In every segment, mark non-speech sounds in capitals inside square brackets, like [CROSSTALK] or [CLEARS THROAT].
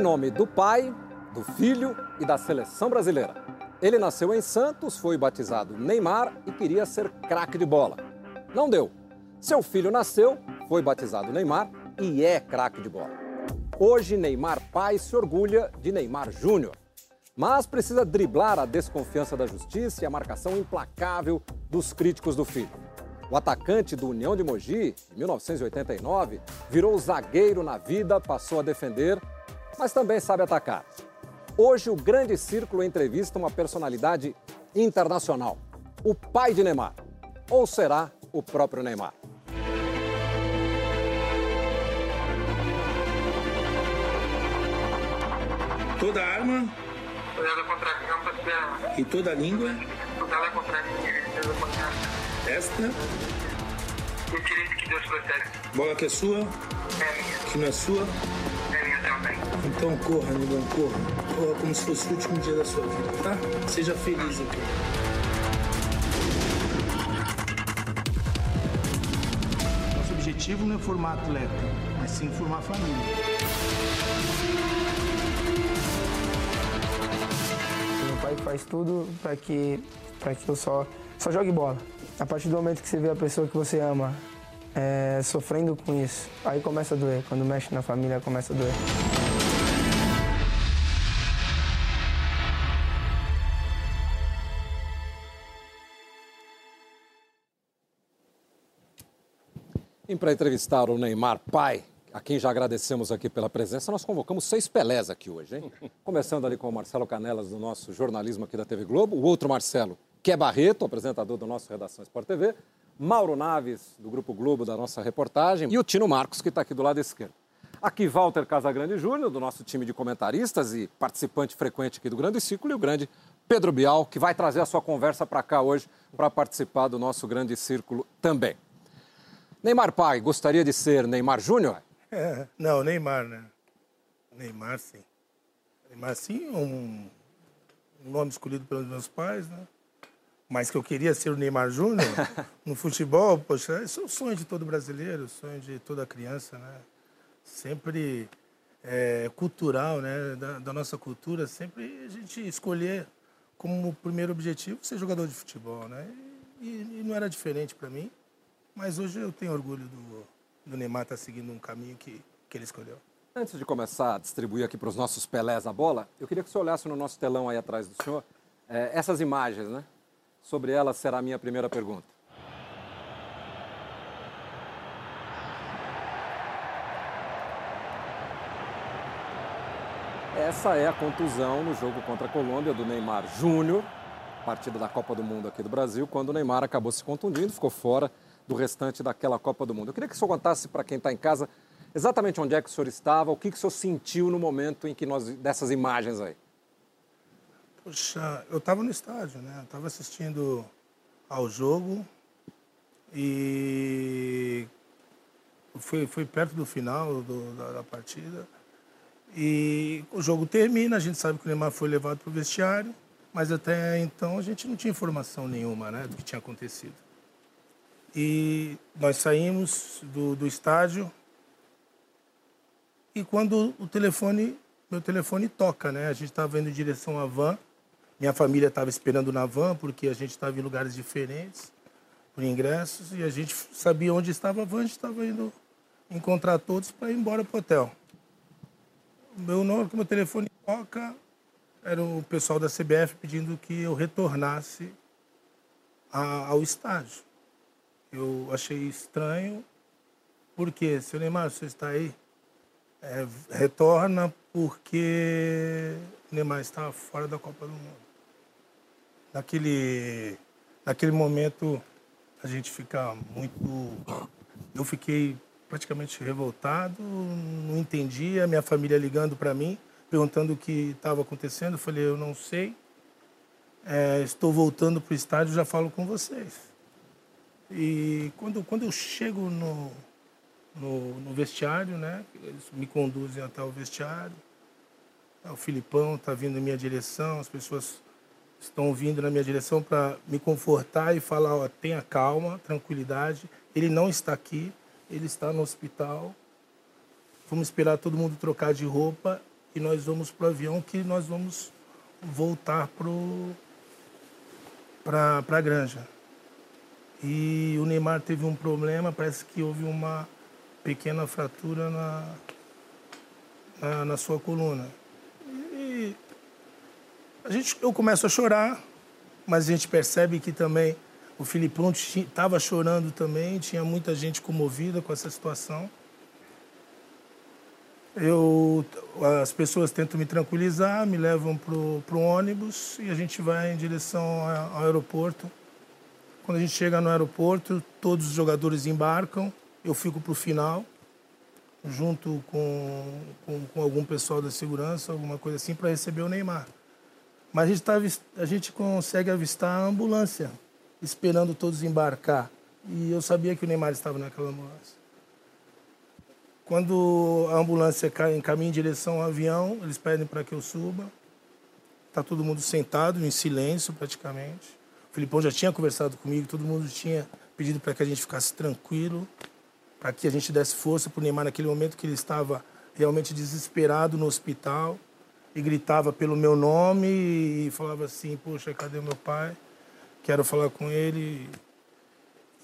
em nome do pai, do filho e da seleção brasileira. Ele nasceu em Santos, foi batizado Neymar e queria ser craque de bola. Não deu. Seu filho nasceu, foi batizado Neymar e é craque de bola. Hoje, Neymar pai se orgulha de Neymar Júnior. Mas precisa driblar a desconfiança da justiça e a marcação implacável dos críticos do filho. O atacante do União de Mogi, em 1989, virou zagueiro na vida, passou a defender, mas também sabe atacar. Hoje, o Grande Círculo entrevista uma personalidade internacional, o pai de Neymar. Ou será o próprio Neymar? Toda arma e toda língua esta o direito que Deus protege. bola que é sua, É minha. que não é sua, É minha. Então corra, amigão, corra. Corra como se fosse o último dia da sua vida, tá? Seja feliz aqui. Nosso objetivo não é formar atleta, mas sim formar família. Meu pai faz tudo para que, pra que eu só, só jogue bola. A partir do momento que você vê a pessoa que você ama é, sofrendo com isso, aí começa a doer. Quando mexe na família, começa a doer. E para entrevistar o Neymar pai, a quem já agradecemos aqui pela presença, nós convocamos seis Pelés aqui hoje, hein? [LAUGHS] Começando ali com o Marcelo Canelas, do nosso jornalismo aqui da TV Globo, o outro Marcelo, que é Barreto, apresentador do nosso Redação Sport TV, Mauro Naves, do Grupo Globo, da nossa reportagem, e o Tino Marcos, que está aqui do lado esquerdo. Aqui Walter Casagrande Júnior, do nosso time de comentaristas e participante frequente aqui do Grande Círculo, e o grande Pedro Bial, que vai trazer a sua conversa para cá hoje para participar do nosso Grande Círculo também. Neymar pai, gostaria de ser Neymar Júnior? É, [LAUGHS] não, Neymar, né? Neymar, sim. Neymar, sim, um, um nome escolhido pelos meus pais, né? Mas que eu queria ser o Neymar Júnior [LAUGHS] no futebol, poxa, esse é o sonho de todo brasileiro, o sonho de toda criança, né? Sempre é, cultural, né? Da, da nossa cultura, sempre a gente escolher como primeiro objetivo ser jogador de futebol, né? E, e não era diferente para mim, mas hoje eu tenho orgulho do, do Neymar estar seguindo um caminho que, que ele escolheu. Antes de começar a distribuir aqui para os nossos Pelés a bola, eu queria que o senhor olhasse no nosso telão aí atrás do senhor eh, essas imagens, né? Sobre elas será a minha primeira pergunta. Essa é a contusão no jogo contra a Colômbia do Neymar Júnior, partida da Copa do Mundo aqui do Brasil, quando o Neymar acabou se contundindo, ficou fora do restante daquela Copa do Mundo. Eu queria que o senhor contasse para quem está em casa exatamente onde é que o senhor estava, o que, que o senhor sentiu no momento em que nós dessas imagens aí. Poxa, eu estava no estádio, né? Eu estava assistindo ao jogo e foi, foi perto do final do, da, da partida. E o jogo termina, a gente sabe que o Neymar foi levado para o vestiário, mas até então a gente não tinha informação nenhuma né, do que tinha acontecido. E nós saímos do, do estádio e quando o telefone, meu telefone toca, né? A gente estava indo em direção à van, minha família estava esperando na van porque a gente estava em lugares diferentes por ingressos e a gente sabia onde estava a van, a gente estava indo encontrar todos para ir embora para o hotel. Meu nome, que meu telefone toca, era o pessoal da CBF pedindo que eu retornasse a, ao estádio. Eu achei estranho, porque, seu Neymar, você está aí? É, retorna porque Neymar está fora da Copa do Mundo. Naquele, naquele momento, a gente fica muito. Eu fiquei praticamente revoltado, não entendia. Minha família ligando para mim, perguntando o que estava acontecendo. Eu falei, eu não sei. É, estou voltando para o estádio, já falo com vocês. E quando, quando eu chego no, no, no vestiário, né? Eles me conduzem até o vestiário. O Filipão está vindo em minha direção, as pessoas estão vindo na minha direção para me confortar e falar, ó, tenha calma, tranquilidade. Ele não está aqui, ele está no hospital. Vamos esperar todo mundo trocar de roupa e nós vamos pro avião que nós vamos voltar para a granja. E o Neymar teve um problema, parece que houve uma pequena fratura na, na, na sua coluna. A gente, eu começo a chorar, mas a gente percebe que também o Filipão estava chorando também, tinha muita gente comovida com essa situação. Eu, as pessoas tentam me tranquilizar, me levam para o ônibus e a gente vai em direção ao aeroporto. Quando a gente chega no aeroporto, todos os jogadores embarcam, eu fico para o final, junto com, com, com, algum pessoal da segurança, alguma coisa assim, para receber o Neymar. Mas a gente, tá, a gente consegue avistar a ambulância, esperando todos embarcar. E eu sabia que o Neymar estava naquela ambulância. Quando a ambulância encaminha em direção ao avião, eles pedem para que eu suba. Está todo mundo sentado, em silêncio praticamente. O Filipão já tinha conversado comigo, todo mundo tinha pedido para que a gente ficasse tranquilo, para que a gente desse força para o Neymar naquele momento que ele estava realmente desesperado no hospital e gritava pelo meu nome e falava assim: Poxa, cadê meu pai? Quero falar com ele.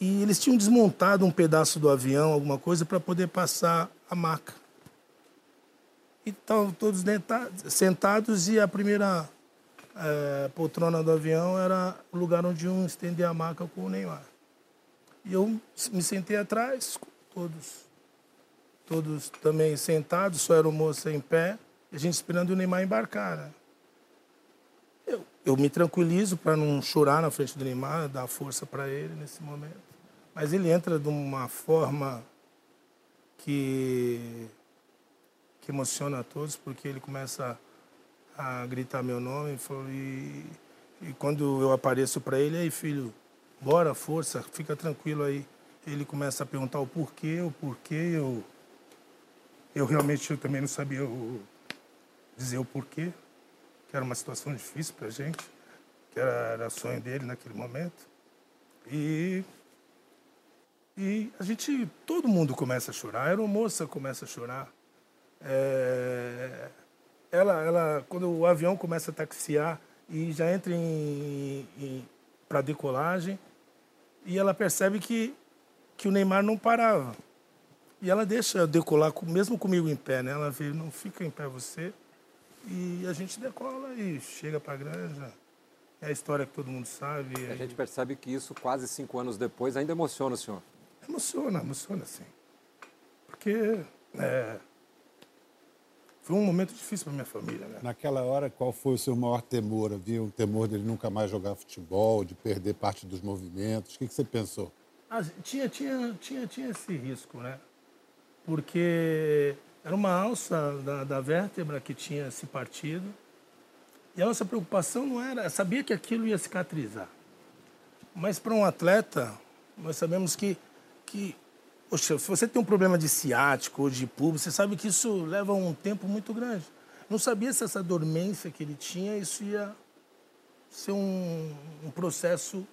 E eles tinham desmontado um pedaço do avião, alguma coisa, para poder passar a maca. E estavam todos sentados e a primeira é, poltrona do avião era o lugar onde um estendia a maca com o Neymar. E eu me sentei atrás, todos, todos também sentados, só era o moço em pé, a gente esperando o Neymar embarcar. Né? Eu, eu me tranquilizo para não chorar na frente do Neymar, dar força para ele nesse momento. Mas ele entra de uma forma que, que emociona a todos, porque ele começa a gritar meu nome e, e quando eu apareço para ele, aí filho, bora, força, fica tranquilo aí. Ele começa a perguntar o porquê, o porquê, eu, eu realmente eu também não sabia o, dizer o porquê, que era uma situação difícil para a gente, que era, sonho dele naquele momento. E e a gente, todo mundo começa a chorar. A aeromoça começa a chorar. É, ela, ela, quando o avião começa a taxiar e já entra em, em para decolagem, e ela percebe que, que o Neymar não parava. E ela deixa decolar, mesmo comigo em pé, né? Ela vê, não fica em pé você. E a gente decola e chega para a granja. É a história que todo mundo sabe. A gente percebe que isso, quase cinco anos depois, ainda emociona o senhor. Emociona, emociona sim. Porque é, foi um momento difícil para minha família. Né? Naquela hora, qual foi o seu maior temor? Havia um temor dele nunca mais jogar futebol, de perder parte dos movimentos? O que, que você pensou? Ah, tinha, tinha, tinha, tinha esse risco, né? Porque era uma alça da, da vértebra que tinha se partido. E a nossa preocupação não era, sabia que aquilo ia cicatrizar. Mas para um atleta, nós sabemos que que, poxa, se você tem um problema de ciático ou de público, você sabe que isso leva um tempo muito grande. Não sabia se essa dormência que ele tinha, isso ia ser um, um processo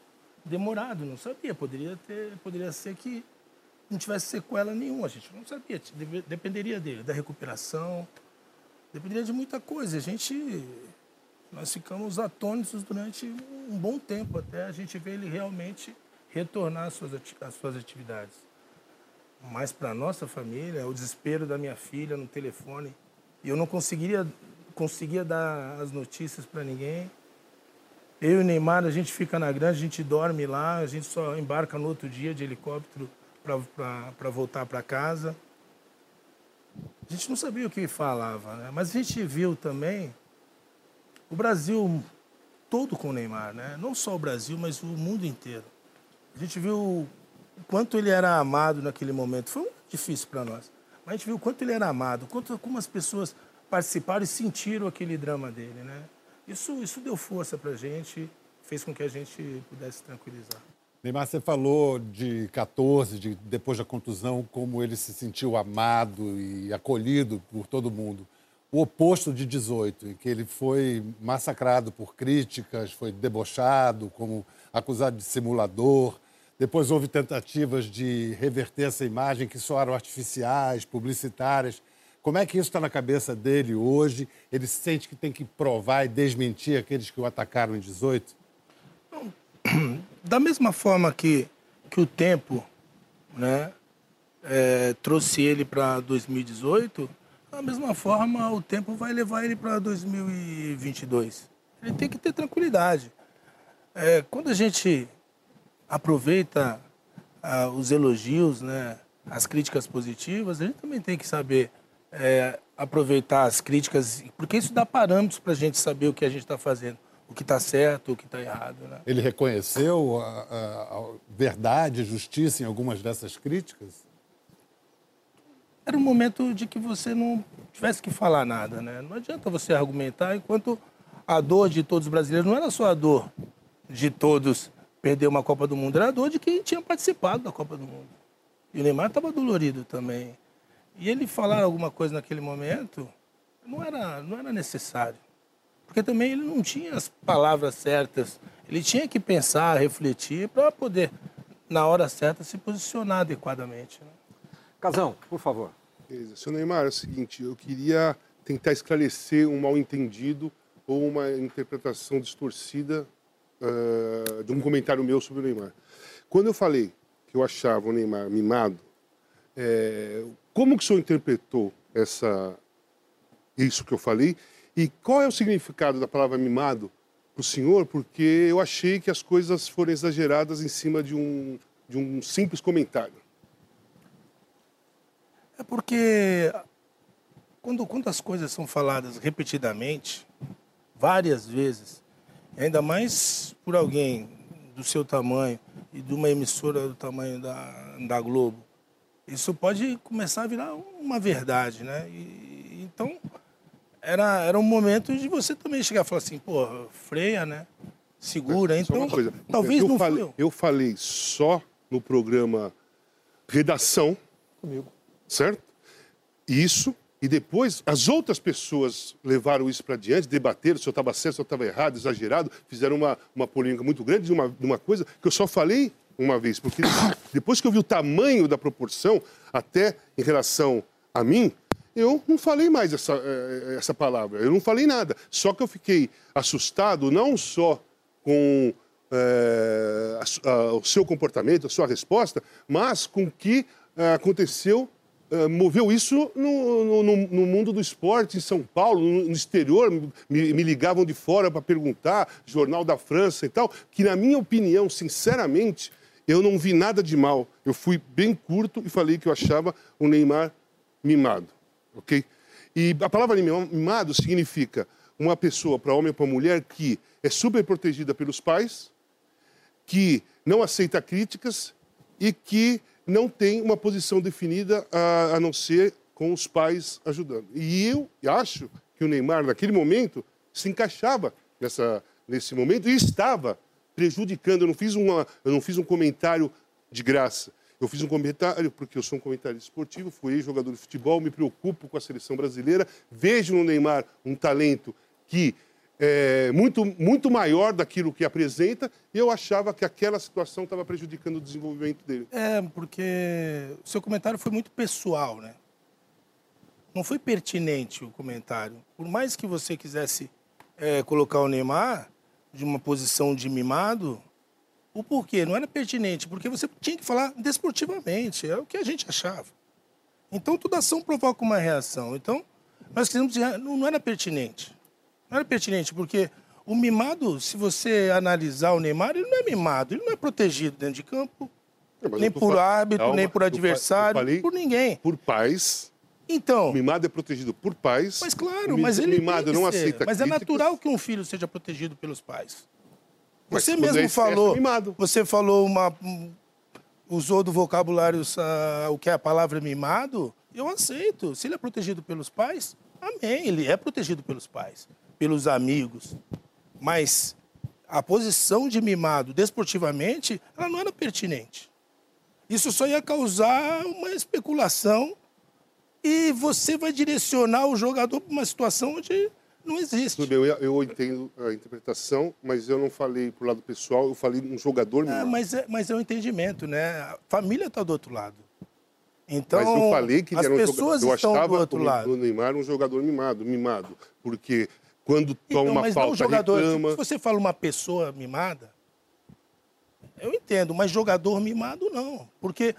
demorado, não sabia. Poderia, ter, poderia ser que não tivesse sequela nenhuma, a gente não sabia. Dependeria dele, da recuperação, dependeria de muita coisa. A gente, nós ficamos atônitos durante um bom tempo até a gente ver ele realmente retornar às suas, atividades. Mas para a nossa família, o desespero da minha filha no telefone, eu não conseguiria, conseguia dar as notícias para ninguém. Eu e o Neymar, a gente fica na grande, a gente dorme lá, a gente só embarca no outro dia de helicóptero para voltar para casa. A gente não sabia o que falava, né? mas a gente viu também o Brasil todo com o Neymar, né? não só o Brasil, mas o mundo inteiro. A gente viu o quanto ele era amado naquele momento. Foi difícil para nós. Mas a gente viu o quanto ele era amado, quanto, como as pessoas participaram e sentiram aquele drama dele. Né? Isso, isso deu força para a gente, fez com que a gente pudesse tranquilizar. Neymar, você falou de 14, de, depois da contusão, como ele se sentiu amado e acolhido por todo mundo. O oposto de 18, em que ele foi massacrado por críticas, foi debochado, como acusado de simulador, depois houve tentativas de reverter essa imagem que só eram artificiais, publicitárias. Como é que isso está na cabeça dele hoje? Ele sente que tem que provar e desmentir aqueles que o atacaram em 18? [CLEARS THROAT] Da mesma forma que, que o tempo né, é, trouxe ele para 2018, da mesma forma o tempo vai levar ele para 2022. Ele tem que ter tranquilidade. É, quando a gente aproveita ah, os elogios, né, as críticas positivas, a gente também tem que saber é, aproveitar as críticas, porque isso dá parâmetros para a gente saber o que a gente está fazendo, o que está certo, o que está errado. Né? Ele reconheceu a, a, a verdade, justiça em algumas dessas críticas? Era um momento de que você não tivesse que falar nada, né? Não adianta você argumentar enquanto a dor de todos os brasileiros não era só a dor de todos perder uma Copa do Mundo, era a dor de quem tinha participado da Copa do Mundo. E o Neymar estava dolorido também. E ele falar alguma coisa naquele momento não era, não era necessário. Porque também ele não tinha as palavras certas. Ele tinha que pensar, refletir para poder, na hora certa, se posicionar adequadamente. Né? Casão, por favor. Beleza. Seu Neymar, é o seguinte, eu queria tentar esclarecer um mal-entendido ou uma interpretação distorcida uh, de um comentário meu sobre o Neymar. Quando eu falei que eu achava o Neymar mimado, é, como que o senhor interpretou essa, isso que eu falei? E qual é o significado da palavra mimado para o senhor? Porque eu achei que as coisas foram exageradas em cima de um, de um simples comentário. É porque quando, quando as coisas são faladas repetidamente, várias vezes, ainda mais por alguém do seu tamanho e de uma emissora do tamanho da, da Globo, isso pode começar a virar uma verdade, né? E, era, era um momento de você também chegar e falar assim, pô, freia, né? Segura. É, então, coisa, talvez eu não falei, eu. eu falei só no programa Redação, Comigo. certo? Isso, e depois as outras pessoas levaram isso para diante, debateram se eu estava certo, se eu estava errado, exagerado, fizeram uma, uma polêmica muito grande de uma, de uma coisa que eu só falei uma vez, porque [COUGHS] depois que eu vi o tamanho da proporção, até em relação a mim, eu não falei mais essa, eh, essa palavra, eu não falei nada. Só que eu fiquei assustado não só com é, a, a, o seu comportamento, a sua resposta, mas com o que aconteceu, moveu isso no, no, no, mundo do esporte, em São Paulo, no, no exterior, me, me ligavam de fora para perguntar, Jornal da França e tal, que na minha opinião, sinceramente, eu não vi nada de mal. Eu fui bem curto e falei que eu achava o Neymar mimado, ok? E a palavra mimado significa uma pessoa, para homem ou para mulher, que é super protegida pelos pais, que não aceita críticas e que não tem uma posição definida a, a não ser com os pais ajudando. E eu acho que o Neymar, naquele momento, se encaixava nessa, nesse momento e estava prejudicando. Eu não fiz, uma, eu não fiz um comentário de graça. Eu fiz um comentário porque eu sou um comentário esportivo, fui jogador de futebol, me preocupo com a seleção brasileira, vejo no Neymar um talento que é muito, muito maior daquilo que apresenta, e eu achava que aquela situação estava prejudicando o desenvolvimento dele. É, porque o seu comentário foi muito pessoal, né? Não foi pertinente o comentário. Por mais que você quisesse é, colocar o Neymar, de uma posição de mimado, o porquê não era pertinente, porque você tinha que falar desportivamente, é o que a gente achava. Então toda ação provoca uma reação. Então nós quisemos dizer, não, não era pertinente. Não era pertinente, porque o mimado, se você analisar o Neymar, ele não é mimado, ele não é protegido dentro de campo, nem por árbitro, Calma, nem por adversário, por ninguém. Por pais então. O mimado é protegido por pais. Mas claro, mas ele mimado não aceita Mas é críticas. é natural que um filho seja protegido pelos pais. Você mesmo é falou. Mimado. Você falou uma. Usou do vocabulário uh, o que é a palavra mimado. Eu aceito. Se ele é protegido pelos pais, amém. Ele é protegido pelos pais, pelos amigos. Mas a posição de mimado desportivamente, ela não era pertinente. Isso só ia causar uma especulação e você vai direcionar o jogador para uma situação onde não existe. Tudo bem, eu, eu entendo a interpretação, mas eu não falei para o lado pessoal, eu falei um jogador mesmo. É, mas, é, mas é o um entendimento, né? A família está do outro lado. Então, Mas eu falei que ele as era um pessoas jogador. Eu achava do outro o, lado. o Neymar um jogador mimado, mimado. Porque quando toma Então, mas não falta, jogador. reclama. Se você fala uma pessoa mimada, eu entendo, mas jogador mimado não. Porque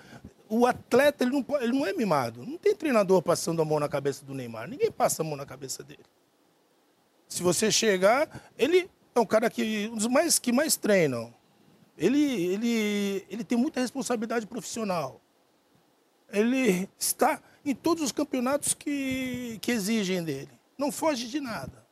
o atleta ele não, ele não é mimado. Não tem treinador passando a mão na cabeça do Neymar. Ninguém passa a mão na cabeça dele. Se você chegar, ele é um cara que um dos mais que mais treinam. Ele, ele, ele tem muita responsabilidade profissional. Ele está em todos os campeonatos que, que exigem dele. Não foge de nada.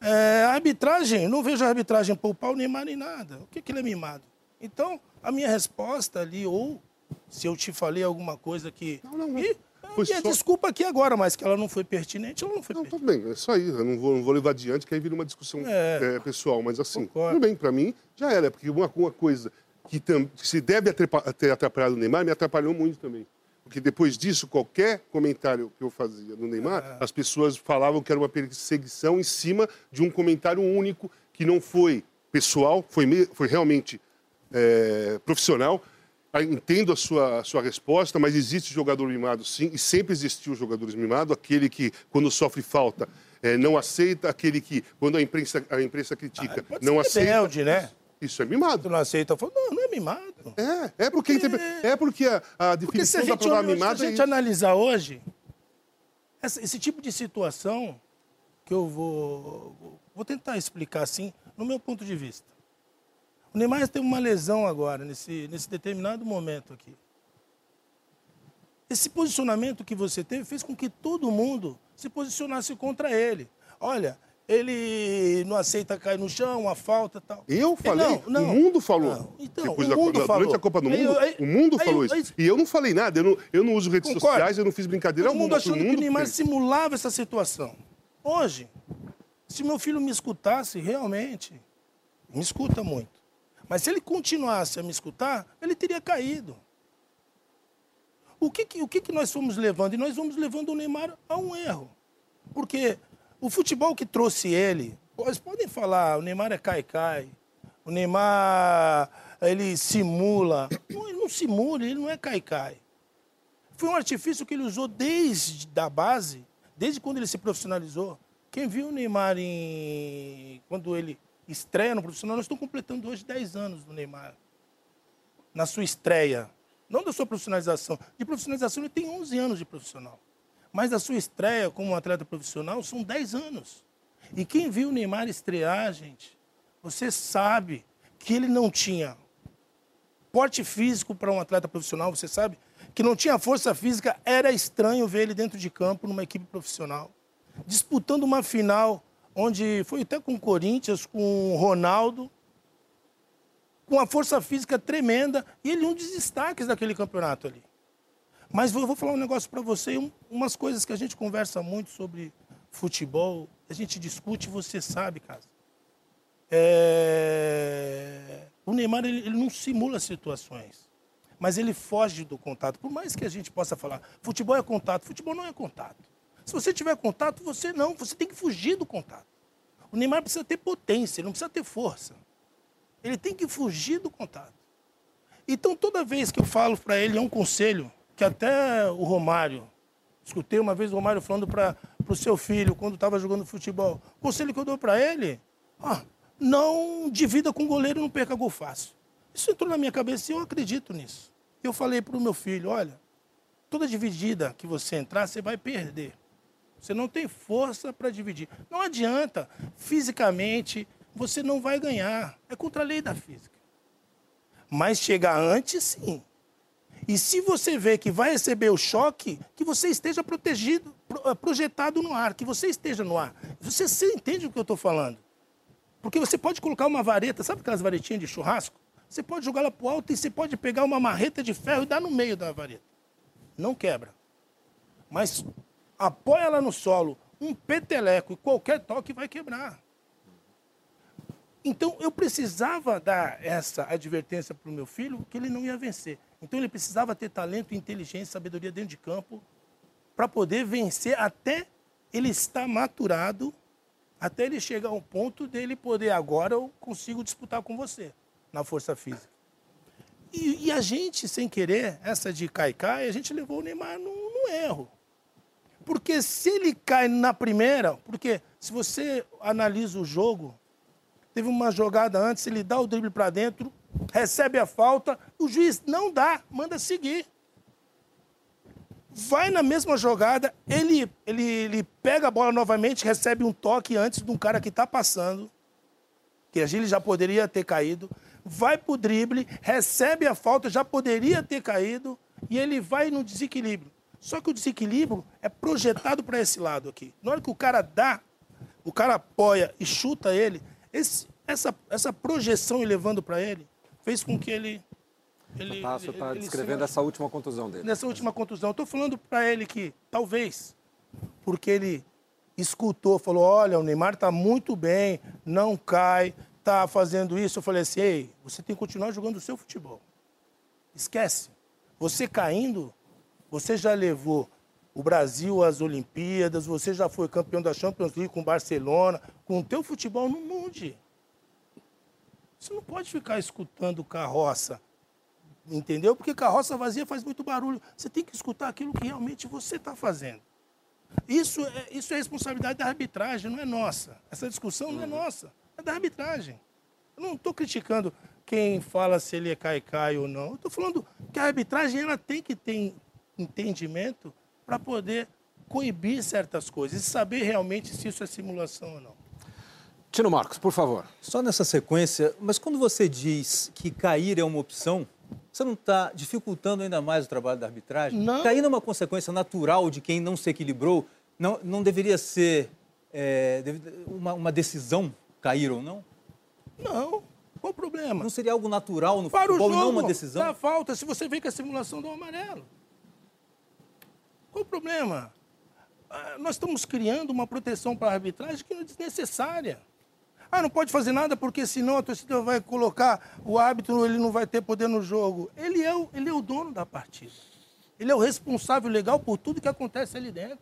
É, a arbitragem, não vejo a arbitragem poupar o Neymar nem nada. O que, que ele é mimado? Então, a minha resposta ali, ou se eu te falei alguma coisa que. Não, não, não. E, Foi e a só- desculpa aqui agora, mas que ela não foi pertinente, ela não foi Não, tudo bem, é só isso. Eu não vou, não vou levar adiante, que aí vira uma discussão É. é, pessoal. Mas assim, Concordo. tudo bem, pra mim já era. Porque uma, uma coisa que, tam, que se deve ter atrapalhado o Neymar, me atrapalhou muito também. Porque depois disso, qualquer comentário que eu fazia no Neymar, É. as pessoas falavam que era uma perseguição em cima de um comentário único que não foi pessoal, foi, foi realmente é, profissional. Ah, Entendo a sua, a sua resposta, mas existe jogador mimado sim, e sempre existiu jogadores mimados, aquele que, quando sofre falta, eh, não aceita, aquele que, quando a imprensa, a imprensa critica, Pode não aceita. rebelde, né? Isso é Tu mimado. não aceita, eu falo, não, não é mimado. É, é porque, é porque a, a Porque se a definição da gente, palavra olha- se mimado a é gente isso. analisar hoje, essa- esse tipo de situação que eu vou, vou tentar explicar assim, no meu ponto de vista. O Neymar tem uma lesão agora, nesse, nesse determinado momento aqui. Esse posicionamento que você teve fez com que todo mundo se posicionasse contra ele. Olha, ele não aceita cair no chão, a falta e tal. Eu falei, Não, não. o mundo falou. Não, então, Depois o mundo da- falou. Durante a Copa do Aí Mundo, eu- aí- o mundo aí falou isso. aí- E eu não falei nada, eu não, eu não uso redes Concordo. sociais, eu não fiz brincadeira Todo mundo achando foi o que o mundo Neymar fez. simulava essa situação. Hoje, se meu filho me escutasse realmente, me escuta muito. Mas se ele continuasse a me escutar, ele teria caído. O que, que- o que, que nós fomos levando? E nós vamos levando o Neymar a um erro. Porque o futebol que trouxe ele, vocês podem falar, o Neymar é cai-cai, o Neymar, ele simula. Não, ele não simula, ele não é cai-cai. Foi um artifício que ele usou desde a base, desde quando ele se profissionalizou. Quem viu o Neymar em... quando ele estreia no profissional, nós estamos completando hoje 10 anos do Neymar. Na sua estreia. Não da sua profissionalização. De profissionalização ele tem 11 anos de profissional. Mas da sua estreia como um atleta profissional são 10 anos. E quem viu o Neymar estrear, gente, você sabe que ele não tinha porte físico para um atleta profissional, você sabe? Que não tinha força física, era estranho ver ele dentro de campo numa equipe profissional. Disputando uma final, onde foi até com o Corinthians, com o Ronaldo, com uma força física tremenda, e ele um dos destaques daquele campeonato ali. Mas vou, vou falar um negócio para você, um- umas coisas que a gente conversa muito sobre futebol, a gente discute, você sabe, cara. É, O Neymar ele, ele não simula situações, mas ele foge do contato. Por mais que a gente possa falar, futebol é contato, futebol não é contato. Se você tiver contato, você não, você tem que fugir do contato. O Neymar precisa ter potência, ele não precisa ter força. Ele tem que fugir do contato. Então, toda vez que eu falo para ele, é um conselho que até o Romário, escutei uma vez o Romário falando para o seu filho, quando estava jogando futebol, o conselho que eu dou para ele, ah, não divida com o goleiro não perca gol fácil. Isso entrou na minha cabeça e eu acredito nisso. Eu falei para o meu filho, olha, toda dividida que você entrar, você vai perder. Você não tem força para dividir. Não adianta, fisicamente, você não vai ganhar. É contra a lei da física. Mas chegar antes, sim. E se você vê que vai receber o choque, que você esteja protegido, pro- eh, projetado no ar, que você esteja no ar. Você, você entende o que eu estou falando? Porque você pode colocar uma vareta, sabe aquelas varetinhas de churrasco? Você pode jogar ela para o alto e você pode pegar uma marreta de ferro e dar no meio da vareta. Não quebra. Mas apoia ela no solo, um peteleco e qualquer toque vai quebrar. Então eu precisava dar essa advertência para o meu filho que ele não ia vencer. Então ele precisava ter talento, inteligência, sabedoria dentro de campo para poder vencer até ele estar maturado, até ele chegar ao ponto dele poder agora eu consigo disputar com você na força física. E, e a gente, sem querer, essa de cai-cai, a gente levou o Neymar num, num erro. Porque se ele cai na primeira, porque se você analisa o jogo, teve uma jogada antes, ele dá o drible para dentro, recebe a falta, o juiz não dá, manda seguir. Vai na mesma jogada, ele, ele, ele pega a bola novamente, recebe um toque antes de um cara que está passando, que a gente já poderia ter caído, vai pro drible, recebe a falta, já poderia ter caído, e ele vai no desequilíbrio. Só que o desequilíbrio é projetado para esse lado aqui. Na hora que o cara dá, o cara apoia e chuta ele, esse, essa, essa projeção levando para ele fez com que ele. ele está ele descrevendo essa última contusão dele. Nessa última contusão. Estou falando para ele que, talvez, porque ele escutou, falou: olha, o Neymar está muito bem, não cai, está fazendo isso. Eu falei assim: ei, você tem que continuar jogando o seu futebol. Esquece. Você caindo, você já levou o Brasil às Olimpíadas, você já foi campeão da Champions League com o Barcelona. Com o teu futebol, não mude. Você não pode ficar escutando carroça, entendeu? Porque carroça vazia faz muito barulho. Você tem que escutar aquilo que realmente você está fazendo. Isso é, isso é responsabilidade da arbitragem, não é nossa. Essa discussão não é nossa, é da arbitragem. Eu não estou criticando quem fala se ele é cai-cai ou não. Eu estou falando que a arbitragem ela tem que ter entendimento para poder coibir certas coisas e saber realmente se isso é simulação ou não. Tino Marcos, por favor. Só nessa sequência, mas quando você diz que cair é uma opção, você não está dificultando ainda mais o trabalho da arbitragem? Não. Cair é uma consequência natural de quem não se equilibrou? Não, não deveria ser é, uma, uma decisão cair ou não? Não, qual o problema? Não seria algo natural no Para o futebol jogo, e não uma decisão? dá falta. Se você vê que a simulação um amarelo. Qual o problema? Ah, Nós estamos criando uma proteção para a arbitragem que não é desnecessária. Ah, não pode fazer nada porque senão a torcida vai colocar o árbitro, ele não vai ter poder no jogo. Ele é o, ele é o dono da partida. Ele é o responsável legal por tudo que acontece ali dentro.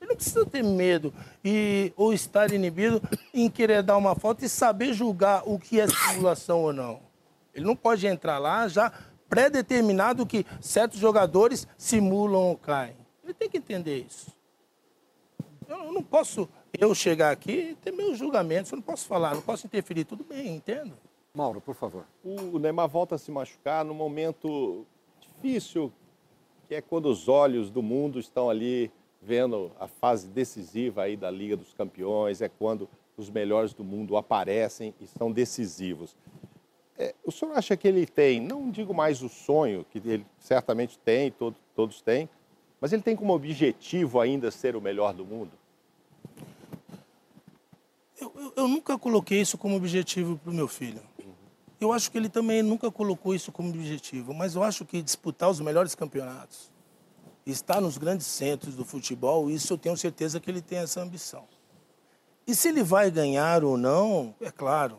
Ele não precisa ter medo e, ou estar inibido em querer dar uma falta e saber julgar o que é simulação ou não. Ele não pode entrar lá já pré-determinado que certos jogadores simulam ou caem. Ele tem que entender isso. Eu não posso eu chegar aqui e ter meus julgamentos, eu não posso falar, não posso interferir, tudo bem, entendo. Mauro, por favor. O Neymar volta a se machucar num momento difícil, que é quando os olhos do mundo estão ali vendo a fase decisiva aí da Liga dos Campeões, é quando os melhores do mundo aparecem e são decisivos. É, o senhor acha que ele tem, não digo mais o sonho, que ele certamente tem, todo, todos têm, mas ele tem como objetivo ainda ser o melhor do mundo? Eu, eu- eu nunca coloquei isso como objetivo para o meu filho. Eu acho que ele também nunca colocou isso como objetivo, mas eu acho que disputar os melhores campeonatos, estar nos grandes centros do futebol, isso eu tenho certeza que ele tem essa ambição. E se ele vai ganhar ou não, é claro,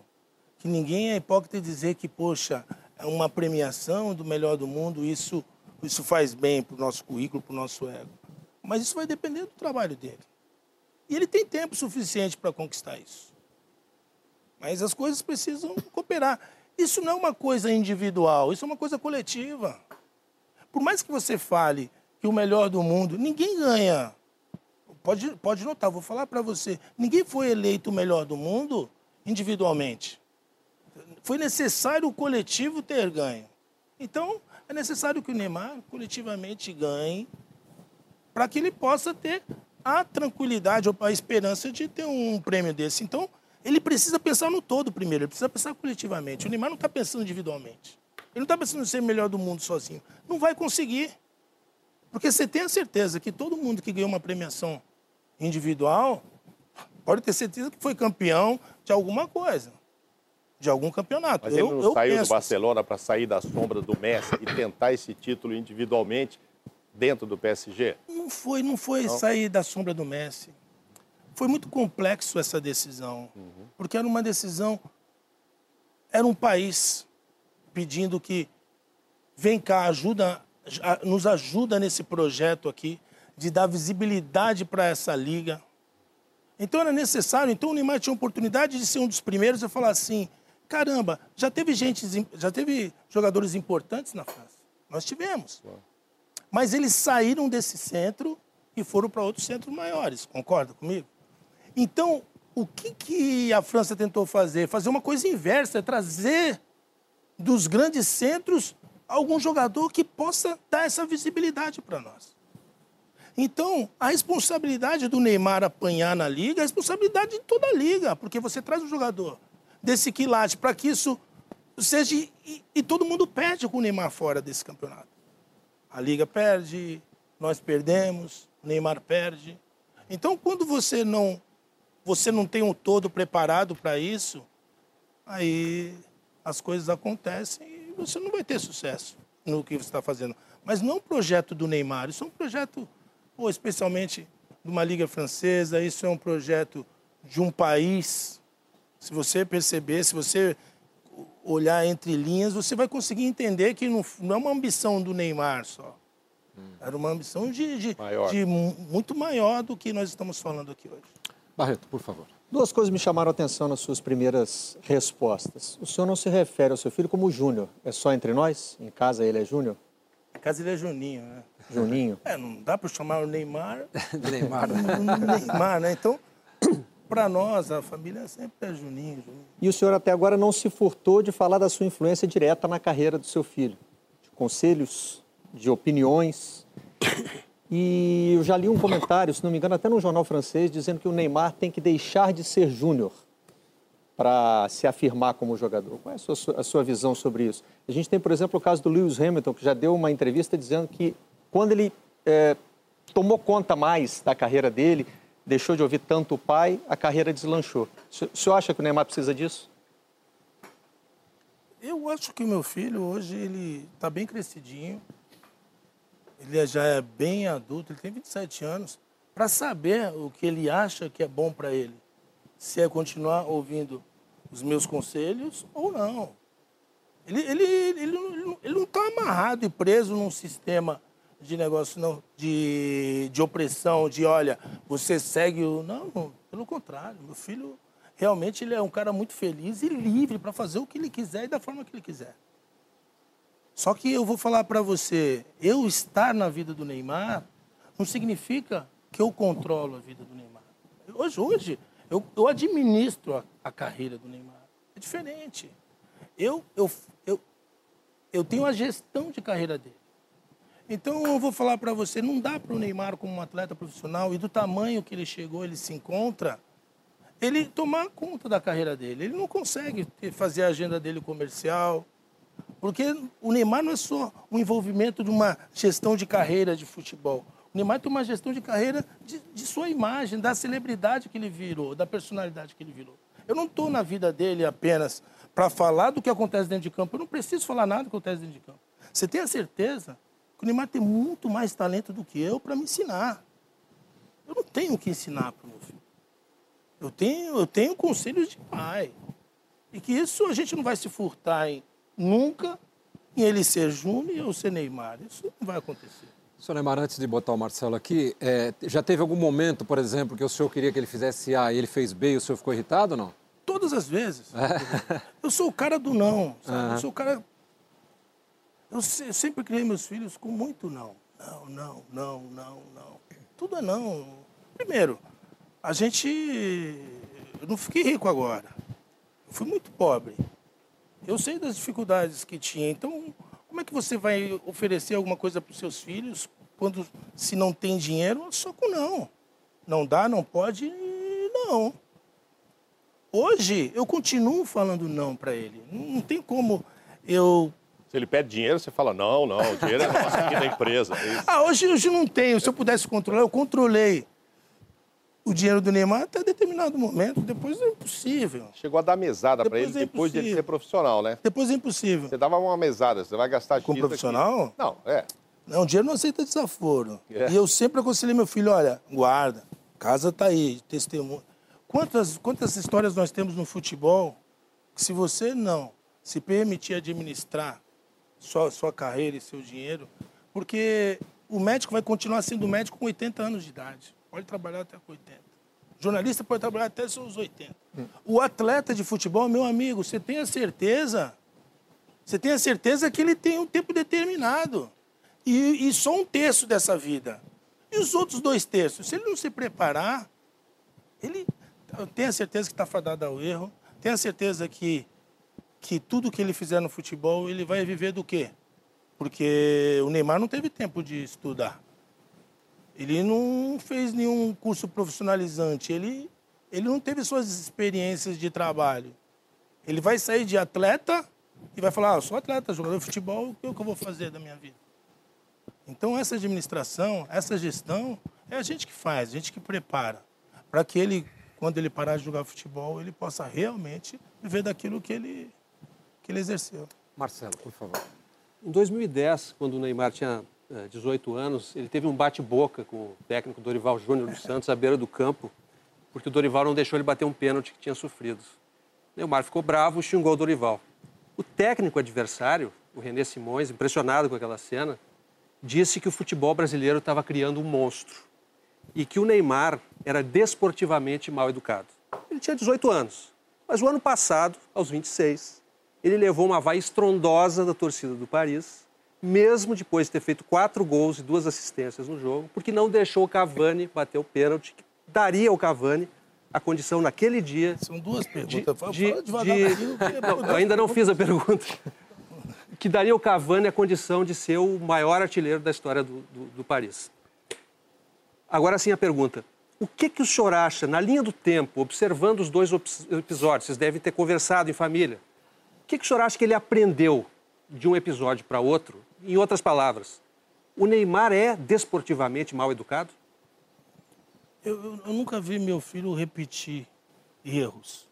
que ninguém é hipócrita dizer que, poxa, é uma premiação do melhor do mundo, isso, isso faz bem para o nosso currículo, para o nosso ego. Mas isso vai depender do trabalho dele. E ele tem tempo suficiente para conquistar isso. Mas as coisas precisam cooperar. Isso não é uma coisa individual, isso é uma coisa coletiva. Por mais que você fale que o melhor do mundo, ninguém ganha. Pode, pode notar, vou falar para você. Ninguém foi eleito o melhor do mundo individualmente. Foi necessário o coletivo ter ganho. Então, é necessário que o Neymar coletivamente ganhe para que ele possa ter a tranquilidade ou a esperança de ter um prêmio desse. Então, ele precisa pensar no todo primeiro, ele precisa pensar coletivamente. O Neymar não está pensando individualmente. Ele não está pensando em ser o melhor do mundo sozinho. Não vai conseguir. Porque você tem a certeza que todo mundo que ganhou uma premiação individual pode ter certeza que foi campeão de alguma coisa, de algum campeonato. Mas eu, ele não eu saiu penso do Barcelona para sair da sombra do Messi e tentar esse título individualmente dentro do PSG? Não foi, não foi sair da sombra do Messi. Foi muito complexo essa decisão, porque era uma decisão, era um país pedindo que vem cá, ajuda, nos ajuda nesse projeto aqui de dar visibilidade para essa liga. Então era necessário, então o Neymar tinha a oportunidade de ser um dos primeiros a falar assim, caramba, já teve gente, já teve jogadores importantes na França. Nós tivemos. Mas eles saíram desse centro e foram para outros centros maiores, concorda comigo? Então, o que, que a França tentou fazer? Fazer uma coisa inversa, é trazer dos grandes centros algum jogador que possa dar essa visibilidade para nós. Então, a responsabilidade do Neymar apanhar na liga é a responsabilidade de toda a liga, porque você traz um jogador desse quilate para que isso seja. E, e, todo mundo perde com o Neymar fora desse campeonato. A liga perde, nós perdemos, o Neymar perde. Então, quando você não, você não tem um todo preparado para isso, aí as coisas acontecem e você não vai ter sucesso no que você está fazendo. Mas não é um projeto do Neymar, isso é um projeto, ou especialmente de uma liga francesa, isso é um projeto de um país. Se você perceber, se você olhar entre linhas, você vai conseguir entender que não, não é uma ambição do Neymar só. Hum. Era uma ambição de, de, maior. de muito maior do que nós estamos falando aqui hoje. Barreto, por favor. Duas coisas me chamaram a atenção nas suas primeiras respostas. O senhor não se refere ao seu filho como Júnior. É só entre nós? Em casa ele é Júnior? Em casa ele é Juninho, né? Juninho? [LAUGHS] É, não dá para chamar o Neymar [LAUGHS] Neymar. Neymar, né? Então, para nós, a família sempre é Juninho, Juninho. E o senhor até agora não se furtou de falar da sua influência direta na carreira do seu filho? De conselhos, de opiniões. E eu já li um comentário, se não me engano, até no jornal francês, dizendo que o Neymar tem que deixar de ser júnior para se afirmar como jogador. Qual é a sua, a sua, visão sobre isso? A gente tem, por exemplo, o caso do Lewis Hamilton, que já deu uma entrevista dizendo que quando ele é, tomou conta mais da carreira dele, deixou de ouvir tanto o pai, a carreira deslanchou. O senhor acha que o Neymar precisa disso? Eu acho que o meu filho hoje ele está bem crescidinho, ele já é bem adulto, ele tem 27 anos, para saber o que ele acha que é bom para ele. Se é continuar ouvindo os meus conselhos ou não. Ele, ele, ele, ele não está amarrado e preso num sistema de negócio não, de, de opressão, de olha, você segue o. Não, pelo contrário, meu filho realmente ele é um cara muito feliz e livre para fazer o que ele quiser e da forma que ele quiser. Só que eu vou falar para você, eu estar na vida do Neymar não significa que eu controlo a vida do Neymar. Hoje, hoje eu, eu administro a, a carreira do Neymar. É diferente. Eu, eu, eu, eu tenho a gestão de carreira dele. Então eu vou falar para você, não dá para o Neymar como um atleta profissional e do tamanho que ele chegou, ele se encontra, ele tomar conta da carreira dele. Ele não consegue fazer a agenda dele comercial, porque o Neymar não é só o envolvimento de uma gestão de carreira de futebol. O Neymar tem uma gestão de carreira de, de sua imagem, da celebridade que ele virou, da personalidade que ele virou. Eu não estou na vida dele apenas para falar do que acontece dentro de campo. Eu não preciso falar nada do que acontece dentro de campo. Você tem a certeza o Neymar tem muito mais talento do que eu para me ensinar. Eu não tenho o que ensinar para o meu filho. Eu tenho, eu tenho conselhos de pai. E que isso a gente não vai se furtar em nunca em ele ser Júnior e eu ser Neymar. Isso não vai acontecer. Senhor Neymar, antes de botar o Marcelo aqui, é, já teve algum momento, por exemplo, que o senhor queria que ele fizesse A e ele fez B e o senhor ficou irritado ou não? Todas as vezes. É. Eu sou o cara do não, sabe? Eu sou o cara. Eu, sempre criei meus filhos com muito não. Não, não, não, não, não. Tudo é não. Primeiro, a gente. Eu não fiquei rico agora. Eu fui muito pobre. Eu sei das dificuldades que tinha. Então, como é que você vai oferecer alguma coisa para os seus filhos quando se não tem dinheiro? Só com não. Não dá, não pode, não. Hoje eu continuo falando não para ele. Não tem como eu se ele pede dinheiro, você fala, não, não, o dinheiro é nosso aqui da empresa. É ah, hoje, hoje não tenho. Se eu pudesse controlar, eu controlei o dinheiro do Neymar até determinado momento. Depois é impossível. Chegou a dar mesada para ele é depois de ele ser profissional, né? Depois é impossível. Você dava uma mesada, você vai gastar Com profissional? Aqui. Não, é. Não, o dinheiro não aceita desaforo. É. E eu sempre aconselhei meu filho, olha, guarda, casa tá aí, testemunho. Quantas, quantas histórias nós temos no futebol que se você não se permitir administrar sua, sua carreira e seu dinheiro, porque o médico vai continuar sendo médico com 80 anos de idade. Pode trabalhar até com 80. Jornalista pode trabalhar até seus 80. O atleta de futebol, meu amigo, você tem a certeza, você tem a certeza que ele tem um tempo determinado. E, e só um terço dessa vida. E os outros dois terços? Se ele não se preparar, ele tem a certeza que está fadado ao erro, tem a certeza que, que tudo que ele fizer no futebol, ele vai viver do quê? Porque o Neymar não teve tempo de estudar. Ele não fez nenhum curso profissionalizante, ele, ele não teve suas experiências de trabalho. Ele vai sair de atleta e vai falar: ah, eu sou atleta, jogador de futebol, o que eu vou fazer da minha vida? Então, essa administração, essa gestão, é a gente que faz, a gente que prepara, para que ele, quando ele parar de jogar futebol, ele possa realmente viver daquilo que ele, que ele exerceu. Marcelo, por favor. Em 2010, quando o Neymar tinha 18 anos, ele teve um bate-boca com o técnico Dorival Júnior dos Santos à beira do campo, porque o Dorival não deixou ele bater um pênalti que tinha sofrido. O Neymar ficou bravo e xingou o Dorival. O técnico adversário, o René Simões, impressionado com aquela cena, disse que o futebol brasileiro estava criando um monstro e que o Neymar era desportivamente mal educado. Ele tinha 18 anos, mas o ano passado, aos 26, ele levou uma vai estrondosa da torcida do Paris mesmo depois de ter feito quatro gols e duas assistências no jogo, porque não deixou o Cavani bater o pênalti, que daria ao Cavani a condição naquele dia. São duas perguntas. De, de, de... [LAUGHS] Não, ainda não fiz a pergunta. [LAUGHS] Que daria ao Cavani a condição de ser o maior artilheiro da história do, do, do Paris. Agora sim a pergunta. O que, que o senhor acha, na linha do tempo, observando os dois episódios, vocês devem ter conversado em família, que, que o senhor acha que ele aprendeu de um episódio para outro em outras palavras, o Neymar é desportivamente mal educado? Eu, eu, eu, nunca vi meu filho repetir erros.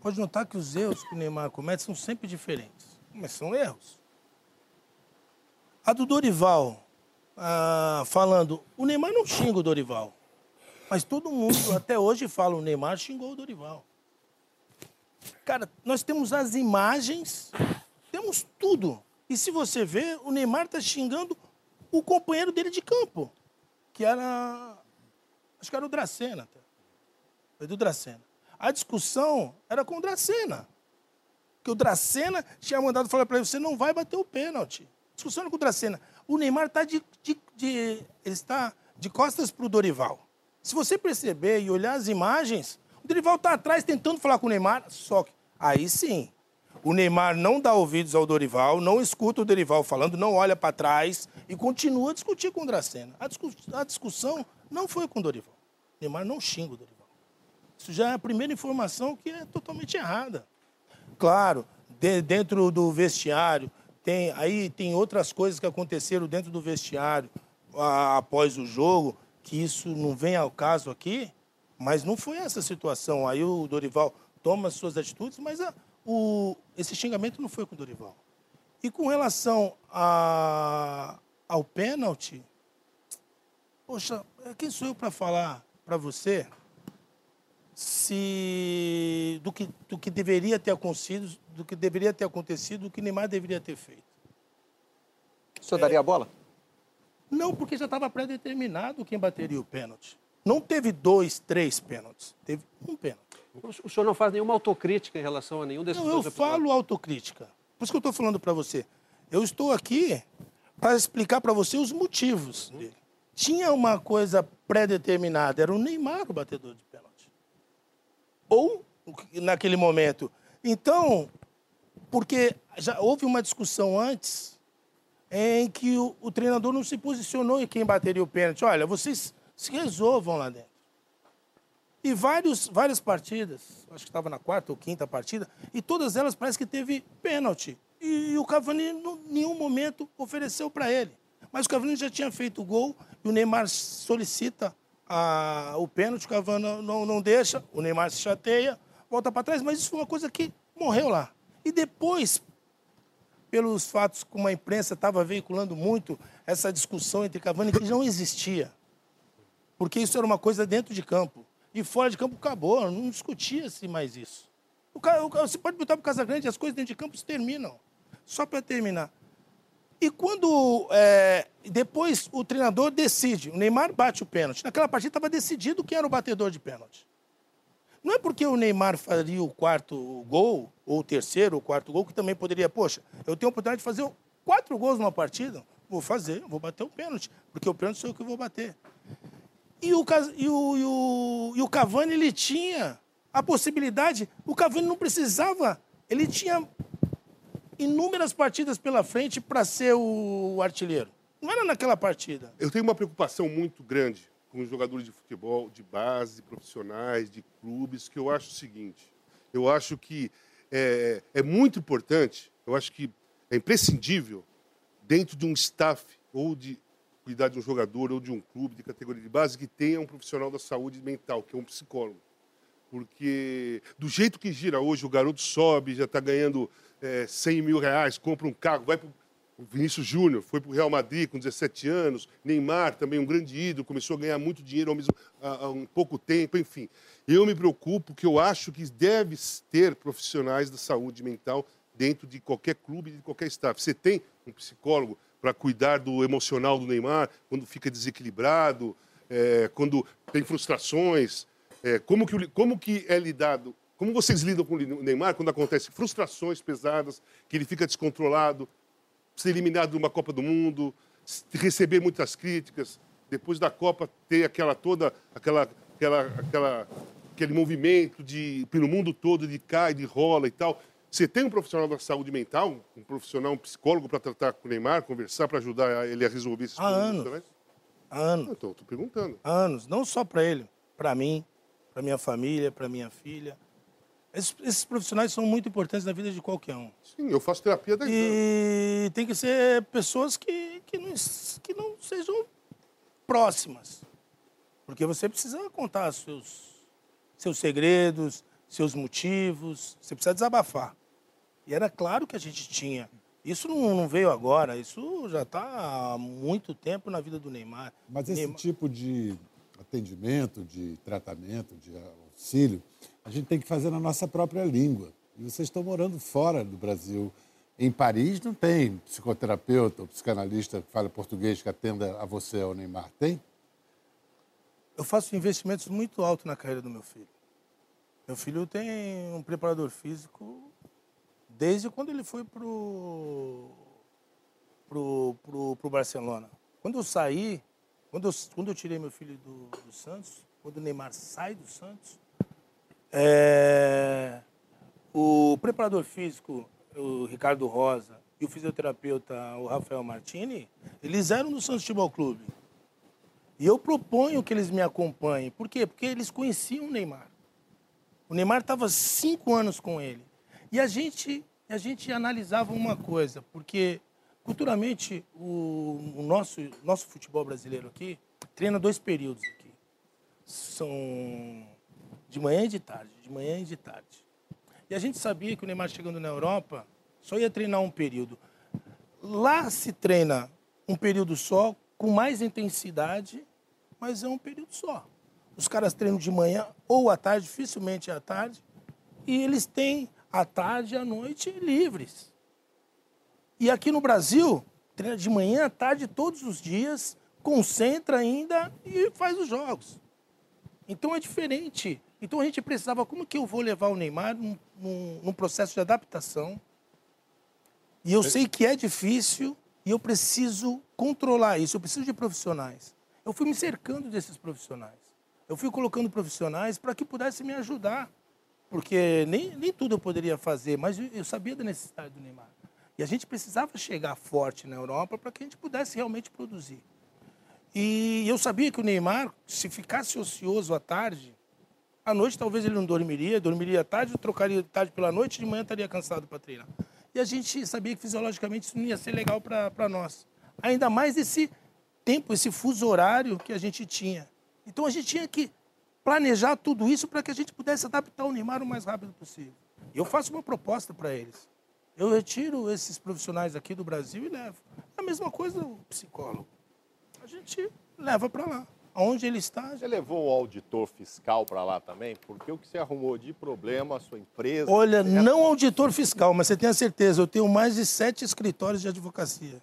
Pode notar que os erros que o Neymar comete são sempre diferentes, mas são erros. A do Dorival, ah, falando, o Neymar não xinga o Dorival, mas todo mundo até hoje fala, o Neymar xingou o Dorival. Cara, nós temos as imagens, temos tudo. E se você vê, o Neymar está xingando o companheiro dele de campo, que era. Acho que era o Dracena. Foi do Dracena. A discussão era com o Dracena. Que o Dracena tinha mandado falar para ele: você não vai bater o pênalti. Discussão era com o Dracena. O Neymar está de, de, de, ele está de costas para o Dorival. Se você perceber e olhar as imagens, o Dorival está atrás tentando falar com o Neymar, só que aí sim, o Neymar não dá ouvidos ao Dorival, não escuta o Dorival falando, não olha para trás e continua a discutir com o Dracena. A, discuss a discussão não foi com o Dorival. O Neymar não xinga o Dorival. Isso já é a primeira informação que é totalmente errada. Claro, de, dentro do vestiário, tem, aí tem outras coisas que aconteceram dentro do vestiário a, após o jogo, que isso não vem ao caso aqui, mas não foi essa situação. Aí o Dorival toma suas atitudes, mas a, o, esse xingamento não foi com o Dorival. E com relação a, ao pênalti, poxa, quem sou eu para falar para você se do que, do que deveria ter acontecido, do que deveria ter acontecido, do que Neymar deveria ter feito? O senhor é, daria a bola? Não, porque já estava pré-determinado quem bateria o pênalti. Não teve dois, três pênaltis, teve um pênalti. O senhor não faz nenhuma autocrítica em relação a nenhum desses não, eu falo autocrítica. Por isso que eu estou falando para você. Eu estou aqui para explicar para você os motivos dele. Tinha uma coisa pré-determinada, era o Neymar o batedor de pênalti. Ou, naquele momento. Então, porque já houve uma discussão antes em que o, o treinador não se posicionou em quem bateria o pênalti. Olha, vocês se resolvam lá dentro. E vários, várias partidas, acho que estava na quarta ou quinta partida, e todas elas parece que teve pênalti. E, e o Cavani, em nenhum momento, ofereceu para ele. Mas o Cavani já tinha feito o gol e o Neymar solicita a, o pênalti, o Cavani não, não deixa, o Neymar se chateia, volta para trás, mas isso foi uma coisa que morreu lá. E depois, pelos fatos como a imprensa estava veiculando muito, essa discussão entre Cavani que não existia. Porque isso era uma coisa dentro de campo. E fora de campo acabou, não discutia-se mais isso. O cara, o, você pode botar para o Casagrande, as coisas dentro de campo se terminam. Só para terminar. E quando é, depois o treinador decide, o Neymar bate o pênalti. Naquela partida estava decidido quem era o batedor de pênalti. Não é porque o Neymar faria o quarto gol, ou o terceiro, ou o quarto gol, que também poderia, poxa, eu tenho a oportunidade de fazer quatro gols numa partida, vou fazer, vou bater o pênalti, porque o pênalti sou eu que vou bater. E o, e o, e o, e o Cavani, ele tinha a possibilidade, o Cavani não precisava, ele tinha inúmeras partidas pela frente para ser o artilheiro. Não era naquela partida. Eu tenho uma preocupação muito grande com os jogadores de futebol, de base, profissionais, de clubes, que eu acho o seguinte: eu acho que é, é muito importante, eu acho que é imprescindível, dentro de um staff ou de cuidar de um jogador ou de um clube de categoria de base, que tenha um profissional da saúde mental, que é um psicólogo. Porque do jeito que gira hoje, o garoto sobe, já está ganhando é, 100 mil reais, compra um carro, vai para o Vinícius Júnior, foi para o Real Madrid com 17 anos, Neymar também um grande ídolo, começou a ganhar muito dinheiro ao mesmo, há, um pouco tempo, enfim. Eu me preocupo que eu acho que deve ter profissionais da saúde mental dentro de qualquer clube, de qualquer staff. Você tem um psicólogo para cuidar do emocional do Neymar, quando fica desequilibrado, é, quando tem frustrações, é, como, que, como que é lidado, como vocês lidam com o Neymar quando acontecem frustrações pesadas, que ele fica descontrolado, ser eliminado de uma Copa do Mundo, receber muitas críticas, depois da Copa ter aquela toda aquela aquela aquela aquele movimento de pelo mundo todo de cai, de rola e tal. Você tem um profissional da saúde mental, um profissional, um psicólogo para tratar com o Neymar, conversar para ajudar ele a resolver esses Há problemas anos. também? Há anos. Então, estou perguntando. Há anos. Não só para ele, para mim, para minha família, para minha filha. Esses, esses profissionais são muito importantes na vida de qualquer um. Sim, eu faço terapia da E tem que ser pessoas que, que, não, que não sejam próximas. Porque você precisa contar seus, seus segredos, seus motivos, você precisa desabafar. E era claro que a gente tinha. Isso não, não veio agora, isso já está há muito tempo na vida do Neymar. Mas esse Neymar- tipo de atendimento, de tratamento, de auxílio, a gente tem que fazer na nossa própria língua. E vocês estão morando fora do Brasil. Em Paris não tem psicoterapeuta ou psicanalista que fale português que atenda a você, ao Neymar. Tem? Eu faço investimentos muito altos na carreira do meu filho. Meu filho tem um preparador físico desde quando ele foi pro pro, pro, pro Barcelona. Quando eu saí, quando eu, quando eu tirei meu filho do, do Santos, quando o Neymar sai do Santos, é, o preparador físico, o Ricardo Rosa, e o fisioterapeuta, o Rafael Martini, eles eram do Santos Futebol Clube. E eu proponho que eles me acompanhem. Por quê? Porque eles conheciam o Neymar. O Neymar estava cinco anos com ele. E a gente, a gente analisava uma coisa, porque culturalmente o, o nosso, nosso futebol brasileiro aqui treina dois períodos aqui. São de manhã e de tarde, de manhã e de tarde. E a gente sabia que o Neymar chegando na Europa só ia treinar um período. Lá se treina um período só, com mais intensidade, mas é um período só. Os caras treinam de manhã ou à tarde, dificilmente é à tarde, e eles têm a tarde e a noite livres. E aqui no Brasil, treina de manhã à tarde todos os dias, concentra ainda e faz os jogos. Então é diferente. Então a gente precisava, como que eu vou levar o Neymar num, num- num processo de adaptação? E eu sei que é difícil e eu preciso controlar isso, eu preciso de profissionais. Eu fui me cercando desses profissionais. Eu fui colocando profissionais para que pudessem me ajudar. Porque nem, nem tudo eu poderia fazer, mas eu, eu sabia da necessidade do Neymar. E a gente precisava chegar forte na Europa para que a gente pudesse realmente produzir. E eu sabia que o Neymar, se ficasse ocioso à tarde, à noite talvez ele não dormiria, dormiria à tarde, trocaria tarde pela noite, de manhã estaria cansado para treinar. E a gente sabia que fisiologicamente isso não ia ser legal para nós. Ainda mais esse tempo, esse fuso horário que a gente tinha. Então a gente tinha que planejar tudo isso para que a gente pudesse adaptar o Neymar o mais rápido possível. E eu faço uma proposta para eles. Eu retiro esses profissionais aqui do Brasil e levo. É a mesma coisa o psicólogo. A gente leva para lá. Aonde ele está. Você levou um auditor fiscal para lá também? Porque o que você arrumou de problema, a sua empresa. Olha, não auditor fiscal, mas você tem a certeza, eu tenho mais de sete escritórios de advocacia.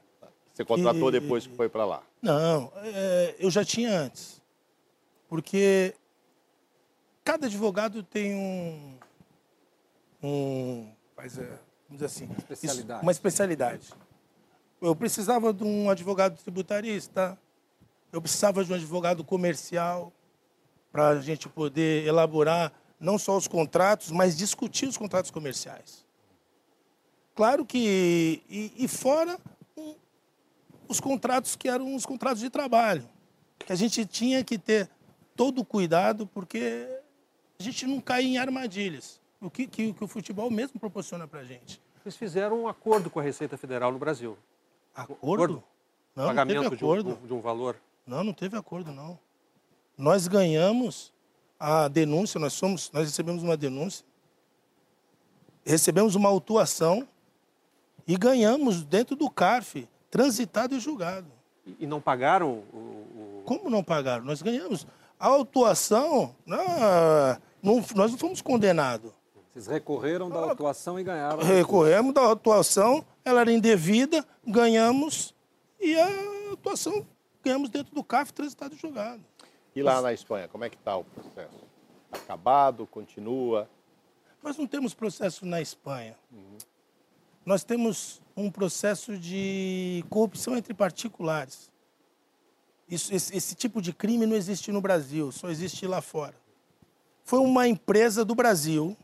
Você contratou E- depois que foi para lá? Não, é, eu já tinha antes. Porque cada advogado tem um. um faz, é, vamos dizer assim. Especialidade. isso- uma especialidade. Eu precisava de um advogado tributarista, eu precisava de um advogado comercial, para a gente poder elaborar não só os contratos, mas discutir os contratos comerciais. Claro que. E, e fora um, os contratos que eram os contratos de trabalho. Que a gente tinha que ter todo o cuidado, porque a gente não cair em armadilhas. O que, que, que o futebol mesmo proporciona para a gente. Vocês fizeram um acordo com a Receita Federal no Brasil. Acordo? Não, não Pagamento teve de um- acordo. de um valor. Não, não teve acordo, não. Nós ganhamos a denúncia, nós, somos, nós recebemos uma denúncia, recebemos uma autuação e ganhamos dentro do CARF, transitado e julgado. E- E não pagaram o, o- Como não pagaram? Nós ganhamos. A autuação, não, não- nós não fomos condenados. Vocês recorreram da autuação e ganharam. Recorremos da autuação, ela era indevida, ganhamos e a autuação ganhamos dentro do CAF, transitado e julgado. E lá na Espanha, como é que está o processo? Acabado? Continua? Nós não temos processo na Espanha. Nós temos um processo de corrupção entre particulares. Isso- esse, esse tipo de crime não existe no Brasil, só existe lá fora. Foi uma empresa do Brasil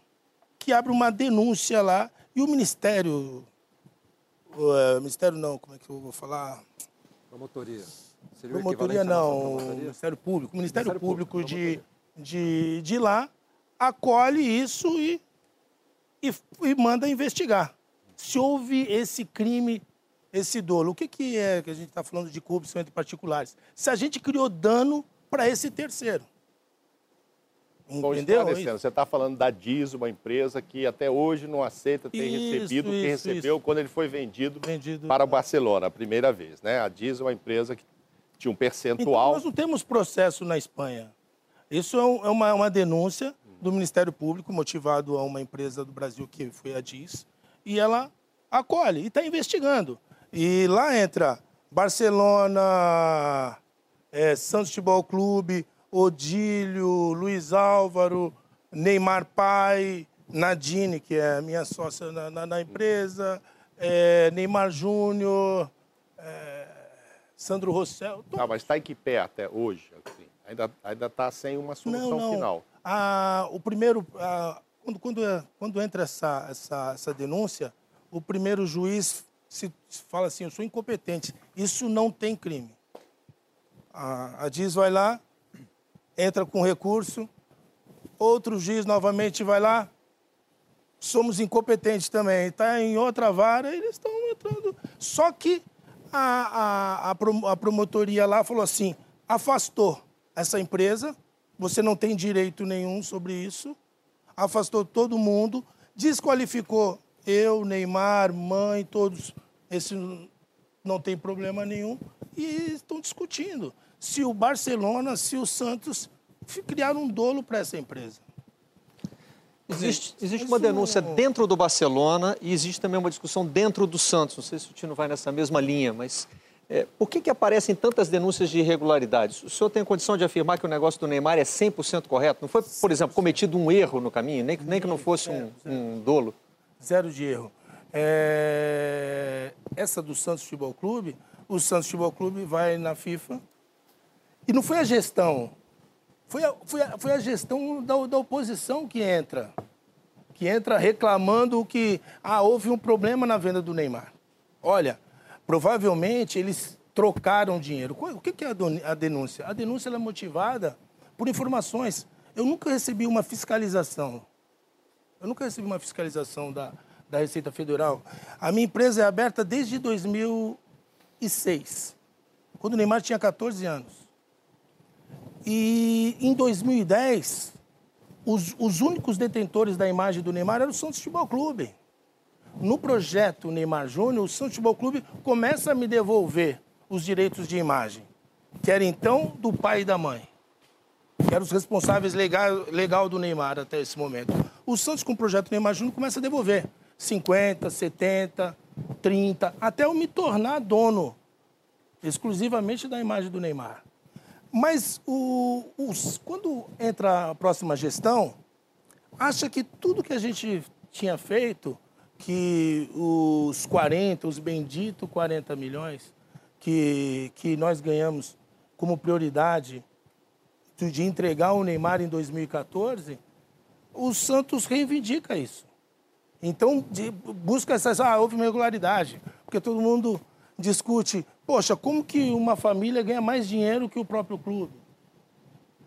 que abre uma denúncia lá e o Ministério. O, Ministério não, como é que eu vou falar? Promotoria. Seria Promotoria não, promotoria? Ministério Público. O Ministério, Ministério Público, Público, de, de, de lá acolhe isso e, e, e manda investigar. Se houve esse crime, esse dolo. O que, que é que a gente está falando de corrupção entre particulares? Se a gente criou dano para esse terceiro. Bom, Entendeu? você está falando da DIS, uma empresa que até hoje não aceita ter Isso, recebido o que recebeu isso. quando ele foi vendido, Vendido. para o Barcelona, a primeira vez. Né? A DIS é uma empresa que tinha um Então, percentual. nós não temos processo na Espanha. Isso é, é uma, uma denúncia do Ministério Público, motivado a uma empresa do Brasil que foi a DIS, e ela acolhe e está investigando. E lá entra Barcelona, eh, Santos Futebol Clube, Odílio, Luiz Álvaro, Neymar Pai, Nadine, que é a minha sócia na, na- na empresa, eh, Neymar Júnior, eh, Sandro Rossell. Ah, mas está em que pé até hoje? assim? Ainda Ainda está sem uma solução Não, não. final. Ah, o primeiro, ah, quando, quando, é- quando entra essa, essa, essa denúncia, o primeiro juiz se fala assim, eu sou incompetente. Isso não tem crime. A, a DIS vai lá, entra com recurso, outro juiz novamente vai lá, somos incompetentes também. Está em outra vara, eles estão entrando. Só que a, a, a promotoria lá falou assim: afastou essa empresa, você não tem direito nenhum sobre isso, afastou todo mundo, desqualificou eu, Neymar, mãe, todos. Esse não tem problema nenhum. E estão discutindo se o Barcelona, se o Santos criaram um dolo para essa empresa. Existe, existe uma denúncia dentro do Barcelona e existe também uma discussão dentro do Santos. Não sei se o Tino vai nessa mesma linha, mas é, por que, que aparecem tantas denúncias de irregularidades? O senhor tem condição de afirmar que o negócio do Neymar é 100% correto? Não foi, por exemplo, cometido um erro no caminho, nem, nem que não fosse um, um dolo? Zero de erro. É, Essa do Santos Futebol Clube, o Santos Futebol Clube vai na FIFA e não foi a gestão, foi a, foi a, foi a gestão da, da oposição que entra, que entra reclamando que ah, houve um problema na venda do Neymar. Olha, provavelmente eles trocaram dinheiro. O que é a denúncia? A denúncia é motivada por informações. Eu nunca recebi uma fiscalização eu nunca recebi uma fiscalização da, da Receita Federal. A minha empresa é aberta desde 2006, quando o Neymar tinha 14 anos. E em 2010, os, os únicos detentores da imagem do Neymar eram o Santos Futebol Clube. No projeto Neymar Júnior, o Santos Futebol Clube começa a me devolver os direitos de imagem, que era então do pai e da mãe que eram os responsáveis legal, legal do Neymar até esse momento. O Santos, com o projeto Neymar Júnior, começa a devolver 50, 70, 30, até eu me tornar dono exclusivamente da imagem do Neymar. Mas o, os, quando entra a próxima gestão, acha que tudo que a gente tinha feito, que os 40, os benditos 40 milhões que, que nós ganhamos como prioridade de- de entregar o Neymar em 2014, o Santos reivindica isso. Então, de- busca essas. Ah, houve uma irregularidade. Porque todo mundo discute, poxa, como que uma família ganha mais dinheiro que o próprio clube?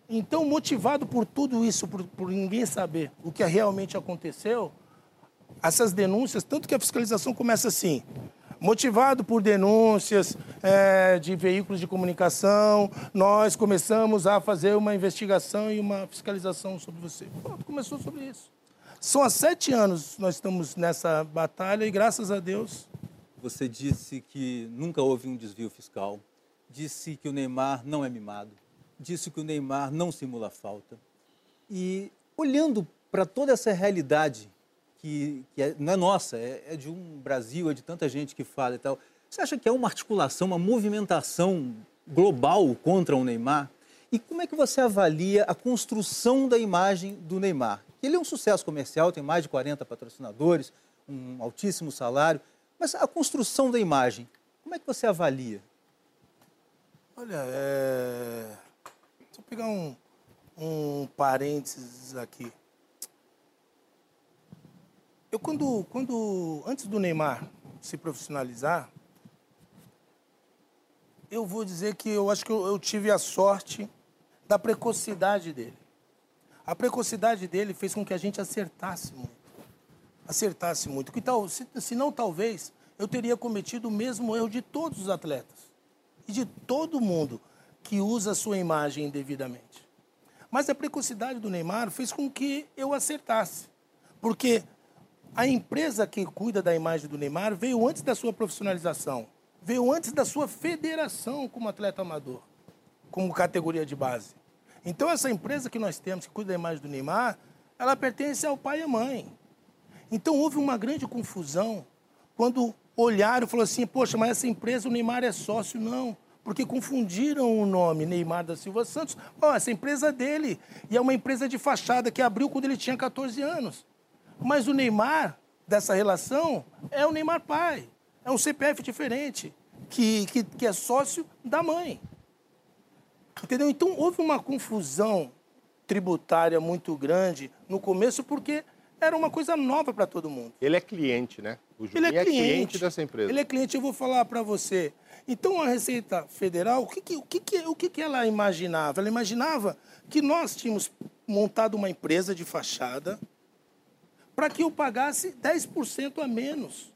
Então, motivado por tudo isso, por, por ninguém saber o que realmente aconteceu, essas denúncias, tanto que a fiscalização começa assim, motivado por denúncias eh, de veículos de comunicação, nós começamos a fazer uma investigação e uma fiscalização sobre você. Começou sobre isso. São há sete anos nós estamos nessa batalha e, graças a Deus, Você disse que nunca houve um desvio fiscal, disse que o Neymar não é mimado, disse que o Neymar não simula falta. E olhando para toda essa realidade, que, que é- não é nossa, é, é de um Brasil, é de tanta gente que fala e tal, você acha que é uma articulação, uma movimentação global contra o Neymar? E como é que você avalia a construção da imagem do Neymar? Ele é um sucesso comercial, tem mais de 40 patrocinadores, um altíssimo salário, mas a construção da imagem, como é que você avalia? Olha, é... deixa eu pegar um, um parênteses aqui. Eu quando, quando, antes do Neymar se profissionalizar, eu vou dizer que eu acho que eu, eu tive a sorte da precocidade dele. A precocidade dele fez com que a gente acertasse muito. Acertasse muito. Que tal, se, se não, talvez, eu teria cometido o mesmo erro de todos os atletas e de todo mundo que usa a sua imagem indevidamente. Mas a precocidade do Neymar fez com que eu acertasse. Porque a empresa que cuida da imagem do Neymar veio antes da sua profissionalização, veio antes da sua federação como atleta amador, como categoria de base. Então, essa empresa que nós temos, que cuida da imagem do Neymar, ela pertence ao pai e à mãe. Então, houve uma grande confusão quando olharam e falaram assim: poxa, mas essa empresa, o Neymar é sócio. Não, porque confundiram o nome Neymar da Silva Santos. Ó, essa empresa é dele. E é uma empresa de fachada que abriu quando ele tinha 14 anos. Mas o Neymar dessa relação é o Neymar pai. É um CPF diferente, que, que, que é sócio da mãe. Entendeu? Então houve uma confusão tributária muito grande no começo, porque era uma coisa nova para todo mundo. Ele é cliente, né? O Ele Juninho é cliente. dessa empresa. Ele é cliente, eu vou falar para você. Então, a Receita Federal, o que, que, o que, que, o que, que ela imaginava? Ela imaginava que nós tínhamos montado uma empresa de fachada para que eu pagasse 10% a menos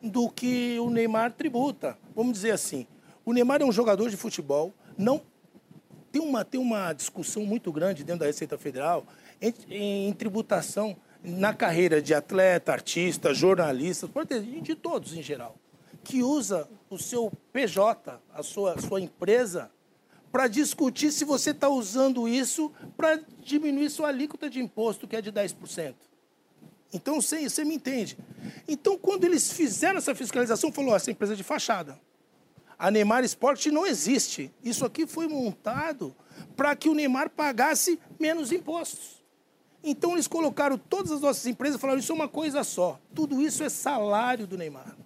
do que o Neymar tributa. Vamos dizer assim, o Neymar é um jogador de futebol, não tem uma, tem uma discussão muito grande dentro da Receita Federal em, em tributação na carreira de atleta, artista, jornalista, de todos em geral, que usa o seu PJ, a sua, sua empresa, para discutir se você está usando isso para diminuir sua alíquota de imposto, que é de 10%. Então, você, você me entende. Então, quando eles fizeram essa fiscalização, falou, essa empresa é de fachada. A Neymar Esporte não existe. Isso aqui foi montado para que o Neymar pagasse menos impostos. Então eles colocaram todas as nossas empresas e falaram: isso é uma coisa só. Tudo isso é salário do Neymar.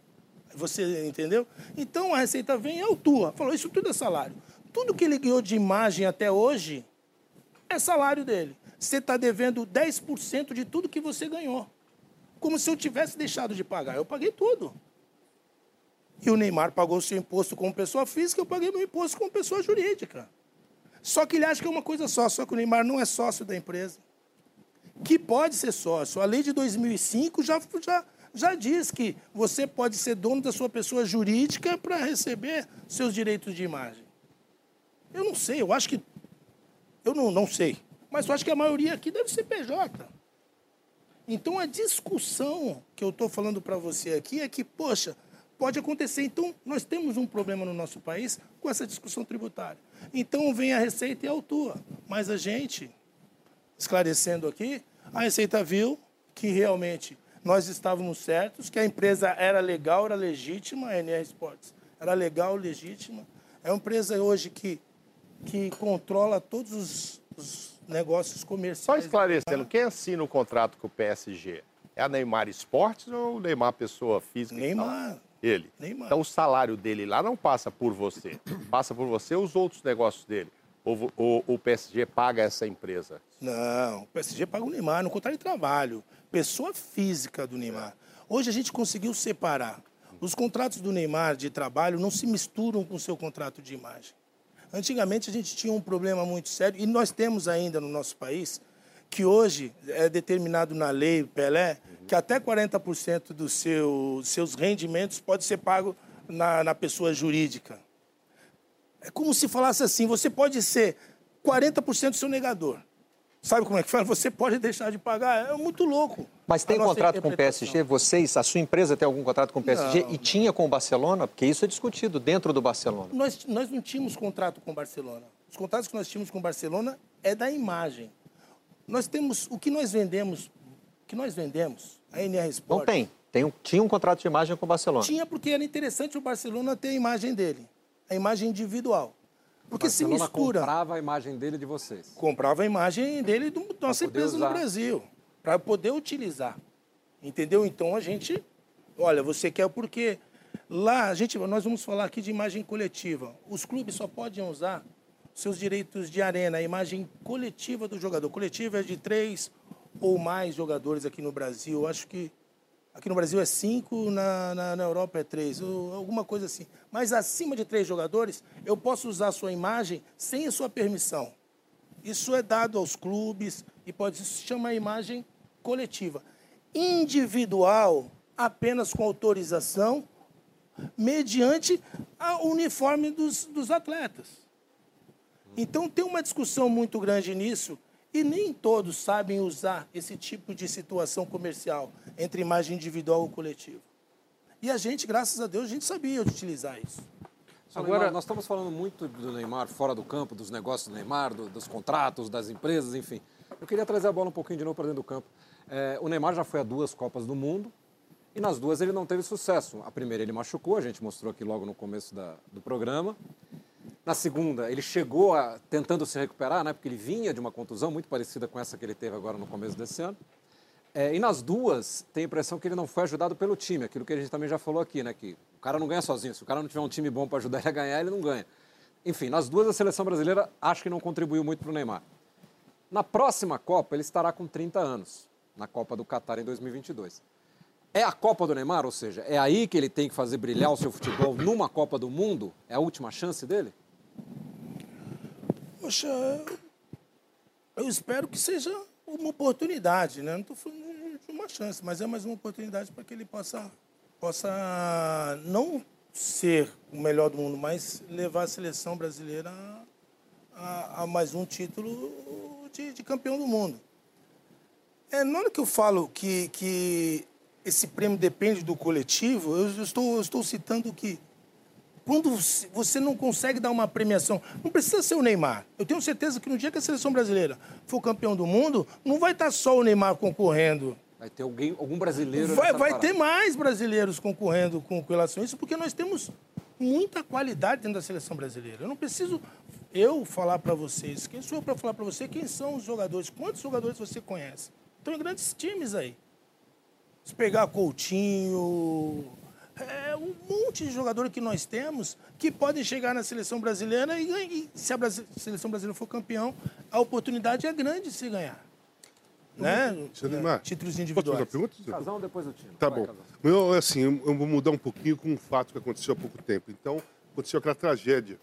Você entendeu? Então a Receita vem e autua. Falou: isso tudo é salário. Tudo que ele ganhou de imagem até hoje é salário dele. Você está devendo 10% de tudo que você ganhou. Como se eu tivesse deixado de pagar. Eu paguei tudo. E o Neymar pagou seu imposto como pessoa física, eu paguei meu imposto como pessoa jurídica. Só que ele acha que é uma coisa só, só que o Neymar não é sócio da empresa. Que pode ser sócio. A lei de 2005 já, já, já diz que você pode ser dono da sua pessoa jurídica para receber seus direitos de imagem. Eu não sei, eu acho que. Eu não, não sei. Mas eu acho que a maioria aqui deve ser PJ. Então a discussão que eu estou falando para você aqui é que, poxa, pode acontecer. Então, nós temos um problema no nosso país com essa discussão tributária. Então, vem a Receita e autua. Mas a gente, esclarecendo aqui, a Receita viu que realmente nós estávamos certos, que a empresa era legal, era legítima, a NR Sports era legal, legítima. É uma empresa hoje que, que controla todos os, os negócios Só comerciais. esclarecendo, quem assina o contrato com o PSG? É a Neymar Esportes ou Neymar pessoa física? Neymar. Ele. Neymar. Então o salário dele lá não passa por você. [CLEARS THROAT] Passa por você os outros negócios dele. Ou ou o PSG paga essa empresa? Não, o PSG paga o Neymar no contrato de trabalho. Pessoa física do Neymar. Hoje a gente conseguiu separar. Os contratos do Neymar de trabalho não se misturam com o seu contrato de imagem. Antigamente a gente tinha um problema muito sério, e nós temos ainda no nosso país, que hoje é determinado na lei Pelé, que até 40% dos seu, seus rendimentos pode ser pago na, na pessoa jurídica. É como se falasse assim: você pode ser 40% do seu negador. Sabe como é que fala? Você pode deixar de pagar. É muito louco. Mas tem contrato com o. PSG? Vocês, a sua empresa tem algum contrato com o PSG? Não, e tinha com o Barcelona? Porque isso é discutido dentro do Barcelona. Nós, nós não tínhamos contrato com o Barcelona. Os contratos que nós tínhamos com o Barcelona é da imagem. Nós temos o que nós vendemos, que nós vendemos, a NR Sport. Não tem. tem um- tinha um contrato de imagem com o Barcelona. Tinha porque era interessante o Barcelona ter a imagem dele, a imagem individual. Porque se Barcelona mistura. comprava a imagem dele de vocês. comprava a imagem dele da nossa poder empresa usar. no Brasil, para poder utilizar. Entendeu? Então a gente, olha, você quer porque lá a gente, nós vamos falar aqui de imagem coletiva. Os clubes só podem usar seus direitos de arena, a imagem coletiva do jogador. Coletiva é de três ou mais jogadores aqui no Brasil. Acho que aqui no Brasil é cinco, na, na, na Europa é três, alguma coisa assim. Mas acima de três jogadores, eu posso usar a sua imagem sem a sua permissão. Isso é dado aos clubes e pode se chamar imagem coletiva. Individual, apenas com autorização, mediante o uniforme dos, dos atletas. Então tem uma discussão muito grande nisso e nem todos sabem usar esse tipo de situação comercial entre imagem individual ou coletiva. E a gente, graças a Deus, a gente sabia utilizar isso. Agora, nós estamos falando muito do Neymar fora do campo, dos negócios do Neymar, do- dos contratos, das empresas, enfim. Eu queria trazer a bola um pouquinho de novo para dentro do campo. É, o Neymar já foi a duas Copas do Mundo e nas duas ele não teve sucesso. A primeira ele machucou, a gente mostrou aqui logo no começo da- do programa. Na segunda, ele chegou a, tentando se recuperar, né, porque ele vinha de uma contusão muito parecida com essa que ele teve agora no começo desse ano. É, e nas duas, tem a impressão que ele não foi ajudado pelo time, aquilo que a gente também já falou aqui, né? Que o cara não ganha sozinho. Se o cara não tiver um time bom para ajudar ele a ganhar, ele não ganha. Enfim, nas duas, a seleção brasileira acho que não contribuiu muito para o Neymar. Na próxima Copa, ele estará com 30 anos, na Copa do Catar em 2022. É a Copa do Neymar, ou seja, é aí que ele tem que fazer brilhar o seu futebol numa Copa do Mundo? É a última chance dele? Poxa, eu espero que seja uma oportunidade, né? Não estou falando de uma chance, mas é mais uma oportunidade para que ele possa, possa não ser o melhor do mundo, mas levar a seleção brasileira a, a mais um título de, de campeão do mundo. É, na hora que eu falo que, que esse prêmio depende do coletivo, eu estou, eu estou citando que quando você não consegue dar uma premiação, não precisa ser o Neymar. Eu tenho certeza que no dia que a seleção brasileira for campeão do mundo, não vai estar só o Neymar concorrendo. Vai ter alguém, algum brasileiro. Vai, vai ter mais brasileiros concorrendo com, com relação a isso, porque nós temos muita qualidade dentro da seleção brasileira. Eu não preciso eu falar para vocês. Quem sou eu para falar para você quem são os jogadores? Quantos jogadores você conhece? Estão em grandes times aí. Se pegar Coutinho, é um monte de jogador que nós temos que podem chegar na seleção brasileira e, e se a Brasi- seleção brasileira for campeão, a oportunidade é grande de se ganhar. Né? Seu Neymar, Títulos Posso fazer individuais. uma pergunta? Casão depois do time. Tá Vai, bom. Casão. Eu, assim, eu eu vou mudar um pouquinho com um fato que aconteceu há pouco tempo. Então, aconteceu aquela tragédia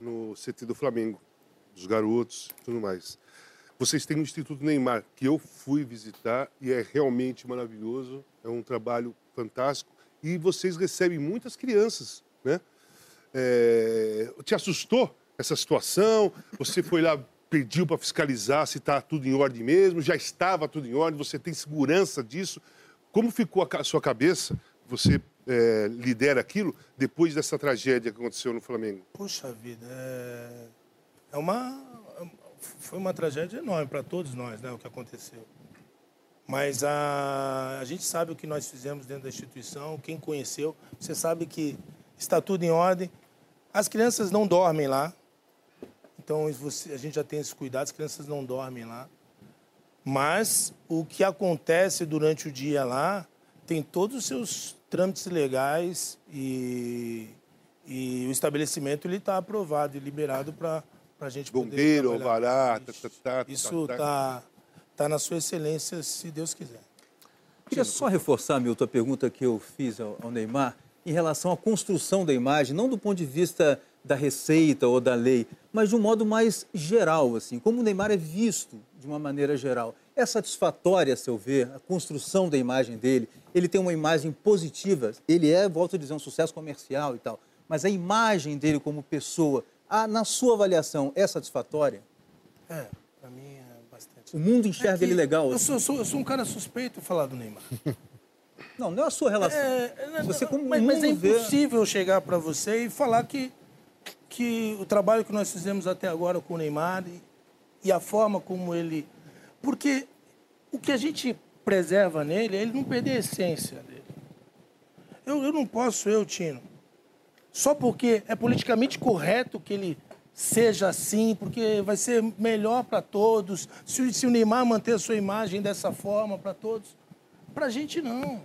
no CT do Flamengo, dos garotos e tudo mais. Vocês têm o Instituto Neymar, que eu fui visitar e é realmente maravilhoso, é um trabalho fantástico. E vocês recebem muitas crianças, né? É, Te assustou essa situação? Você foi lá, pediu para fiscalizar se está tudo em ordem mesmo? Já estava tudo em ordem? Você tem segurança disso? Como ficou a sua cabeça? Você é, lidera aquilo depois dessa tragédia que aconteceu no Flamengo? Puxa vida, é, é uma foi uma tragédia enorme para todos nós, né, o que aconteceu. Mas a, a gente sabe o que nós fizemos dentro da instituição, quem conheceu, você sabe que está tudo em ordem. As crianças não dormem lá. Então você- a gente já tem esse cuidado, as crianças não dormem lá. Mas o que acontece durante o dia lá tem todos os seus trâmites legais e, e o estabelecimento ele está aprovado e liberado para a gente poder Bombeiro, alvará, tá, tá, tá, tá, Isso tá. Está tá na sua excelência, se Deus quiser. Queria só reforçar, Milton, a pergunta que eu fiz ao, ao Neymar em relação à construção da imagem, não do ponto de vista da receita ou da lei, mas de um modo mais geral, assim, como o Neymar é visto de uma maneira geral. É satisfatória, a seu ver, a construção da imagem dele? Ele tem uma imagem positiva, ele é, volto a dizer, um sucesso comercial e tal, mas a imagem dele como pessoa, a- na sua avaliação, é satisfatória? É. O mundo enxerga É que ele legal? Eu sou, sou- eu sou um cara suspeito falar do Neymar. [LAUGHS] Não, não é a sua relação. É, Você como mas, mas é vê- impossível eu chegar para você e falar que, que o trabalho que nós fizemos até agora com o Neymar e, e a forma como ele. Porque o que a gente preserva nele é ele não perder a essência dele. Eu, eu não posso, eu, Tino, só porque é politicamente correto que ele seja assim, porque vai ser melhor para todos, se, o- se o Neymar manter a sua imagem dessa forma para todos. Para a gente, não.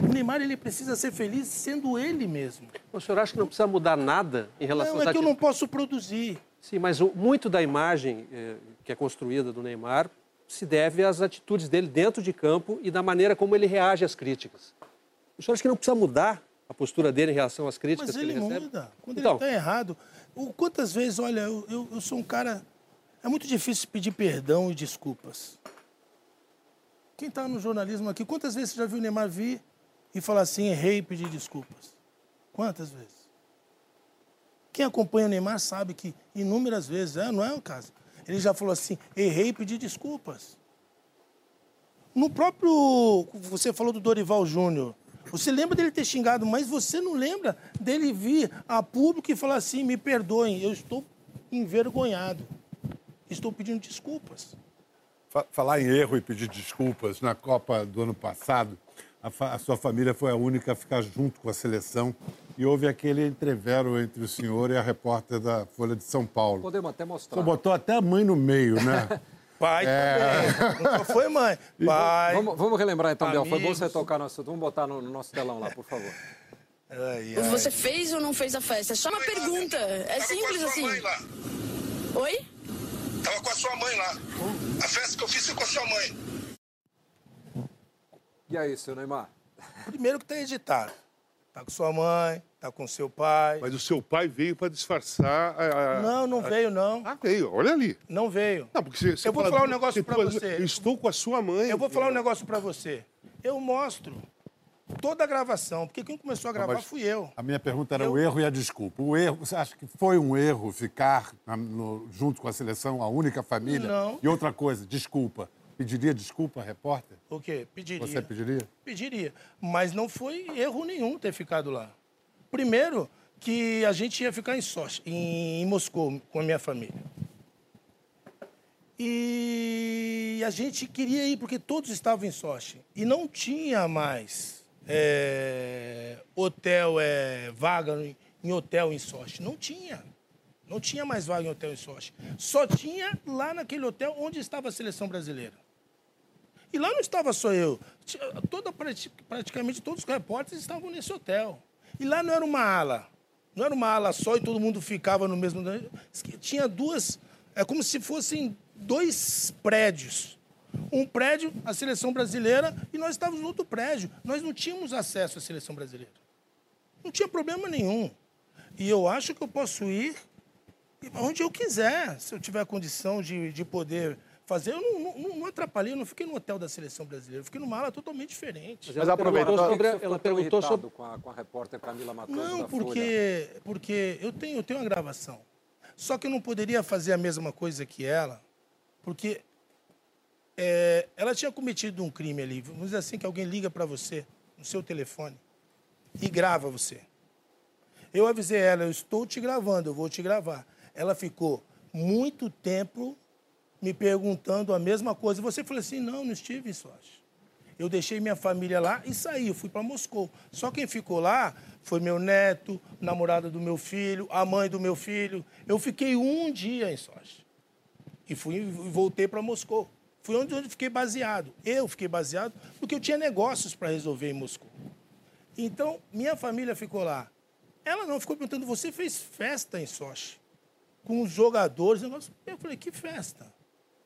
O Neymar ele precisa ser feliz sendo ele mesmo. O senhor acha que não precisa mudar nada em relação Não, é que eu não posso produzir. Sim, mas muito da imagem eh, que é construída do Neymar se deve às atitudes dele dentro de campo e da maneira como ele reage às críticas. O senhor acha que não precisa mudar a postura dele em relação às críticas Mas que ele ele recebe? muda. Quando Então. ele está errado. O, quantas vezes, olha, eu, eu, eu sou um cara. É muito difícil pedir perdão e desculpas. Quem está no jornalismo aqui, quantas vezes você já viu o Neymar vir e falar assim, errei e pedir desculpas? Quantas vezes? Quem acompanha o Neymar sabe que inúmeras vezes, é, não é o caso. Ele já falou assim, errei e pedi desculpas. No próprio. Você falou do Dorival Júnior. Você lembra dele ter xingado, mas você não lembra dele vir a público e falar assim: me perdoem, eu estou envergonhado. Estou pedindo desculpas. Fa- Falar em erro e pedir desculpas, na Copa do ano passado, a, fa- a sua família foi a única a ficar junto com a seleção e houve aquele entrevero entre o senhor e a repórter da Folha de São Paulo. Podemos até mostrar. senhor botou até a mãe no meio, né? [LAUGHS] Pai também. Não só foi mãe. Pai. Vamos, vamos relembrar então, Bel. Foi bom amigos. você tocar no assunto. Vamos botar no, no nosso telão lá, por favor. Ai, ai. Você fez ou não fez a festa? É só uma pergunta. É simples assim. Oi? Tava com a sua mãe lá. A festa que eu fiz foi com a sua mãe. E aí, seu Neymar? Primeiro que está editado. Tá com sua mãe, tá com seu pai. Mas o seu pai veio para disfarçar a, a- Não, não a- veio, não. Ah, veio. Olha ali. Não veio. Não, porque você, você Eu vou fala- falar um negócio pra tu- você. Eu estou com a sua mãe. Eu vou falar um negócio para você. Eu mostro toda a gravação, porque quem começou a gravar mas- fui eu. A minha pergunta era o erro e a desculpa. O erro, você acha que foi um erro ficar na- no- junto com a seleção, a única família? Não. E outra coisa, desculpa. Pediria desculpa, repórter? O quê? Pediria. Você pediria? Pediria. Mas não foi erro nenhum ter ficado lá. Primeiro, que a gente ia ficar em Sochi, em, em Moscou, com a minha família. E a gente queria ir, porque todos estavam em Sochi. E não tinha mais é, hotel, é, vaga em, em hotel em Sochi. Não tinha. Não tinha mais vaga em hotel em Sochi. Só tinha lá naquele hotel onde estava a seleção brasileira. E lá não estava só eu. Toda, prati- praticamente todos os repórteres estavam nesse hotel. E lá não era uma ala. Não era uma ala só e todo mundo ficava no mesmo. Tinha duas. É como se fossem dois prédios. Um prédio, a seleção brasileira, e nós estávamos no outro prédio. Nós não tínhamos acesso à seleção brasileira. Não tinha problema nenhum. E eu acho que eu posso ir onde eu quiser, se eu tiver condição de, de poder fazer. Eu não, não, não atrapalhei, eu não fiquei no hotel da seleção brasileira, eu fiquei numa ala totalmente diferente. ela perguntou sobre, ela perguntou sobre com a, com a repórter Camila Matoso Não, da Folha? porque, porque eu, tenho, eu tenho uma gravação. Só que eu não poderia fazer a mesma coisa que ela, porque é, ela tinha cometido um crime ali. Vamos dizer assim, que alguém liga para você no seu telefone e grava você. Eu avisei ela, eu estou te gravando, eu vou te gravar. Ela ficou muito tempo me perguntando a mesma coisa. Você falou assim, não, não estive em Sochi. Eu deixei minha família lá e saí, eu fui para Moscou. Só quem ficou lá foi meu neto, namorada do meu filho, a mãe do meu filho. Eu fiquei um dia em Sochi. E fui e voltei para Moscou. Fui onde eu fiquei baseado. Eu fiquei baseado porque eu tinha negócios para resolver em Moscou. Então, minha família ficou lá. Ela não ficou perguntando, você fez festa em Sochi? Com os jogadores. Eu falei, que festa?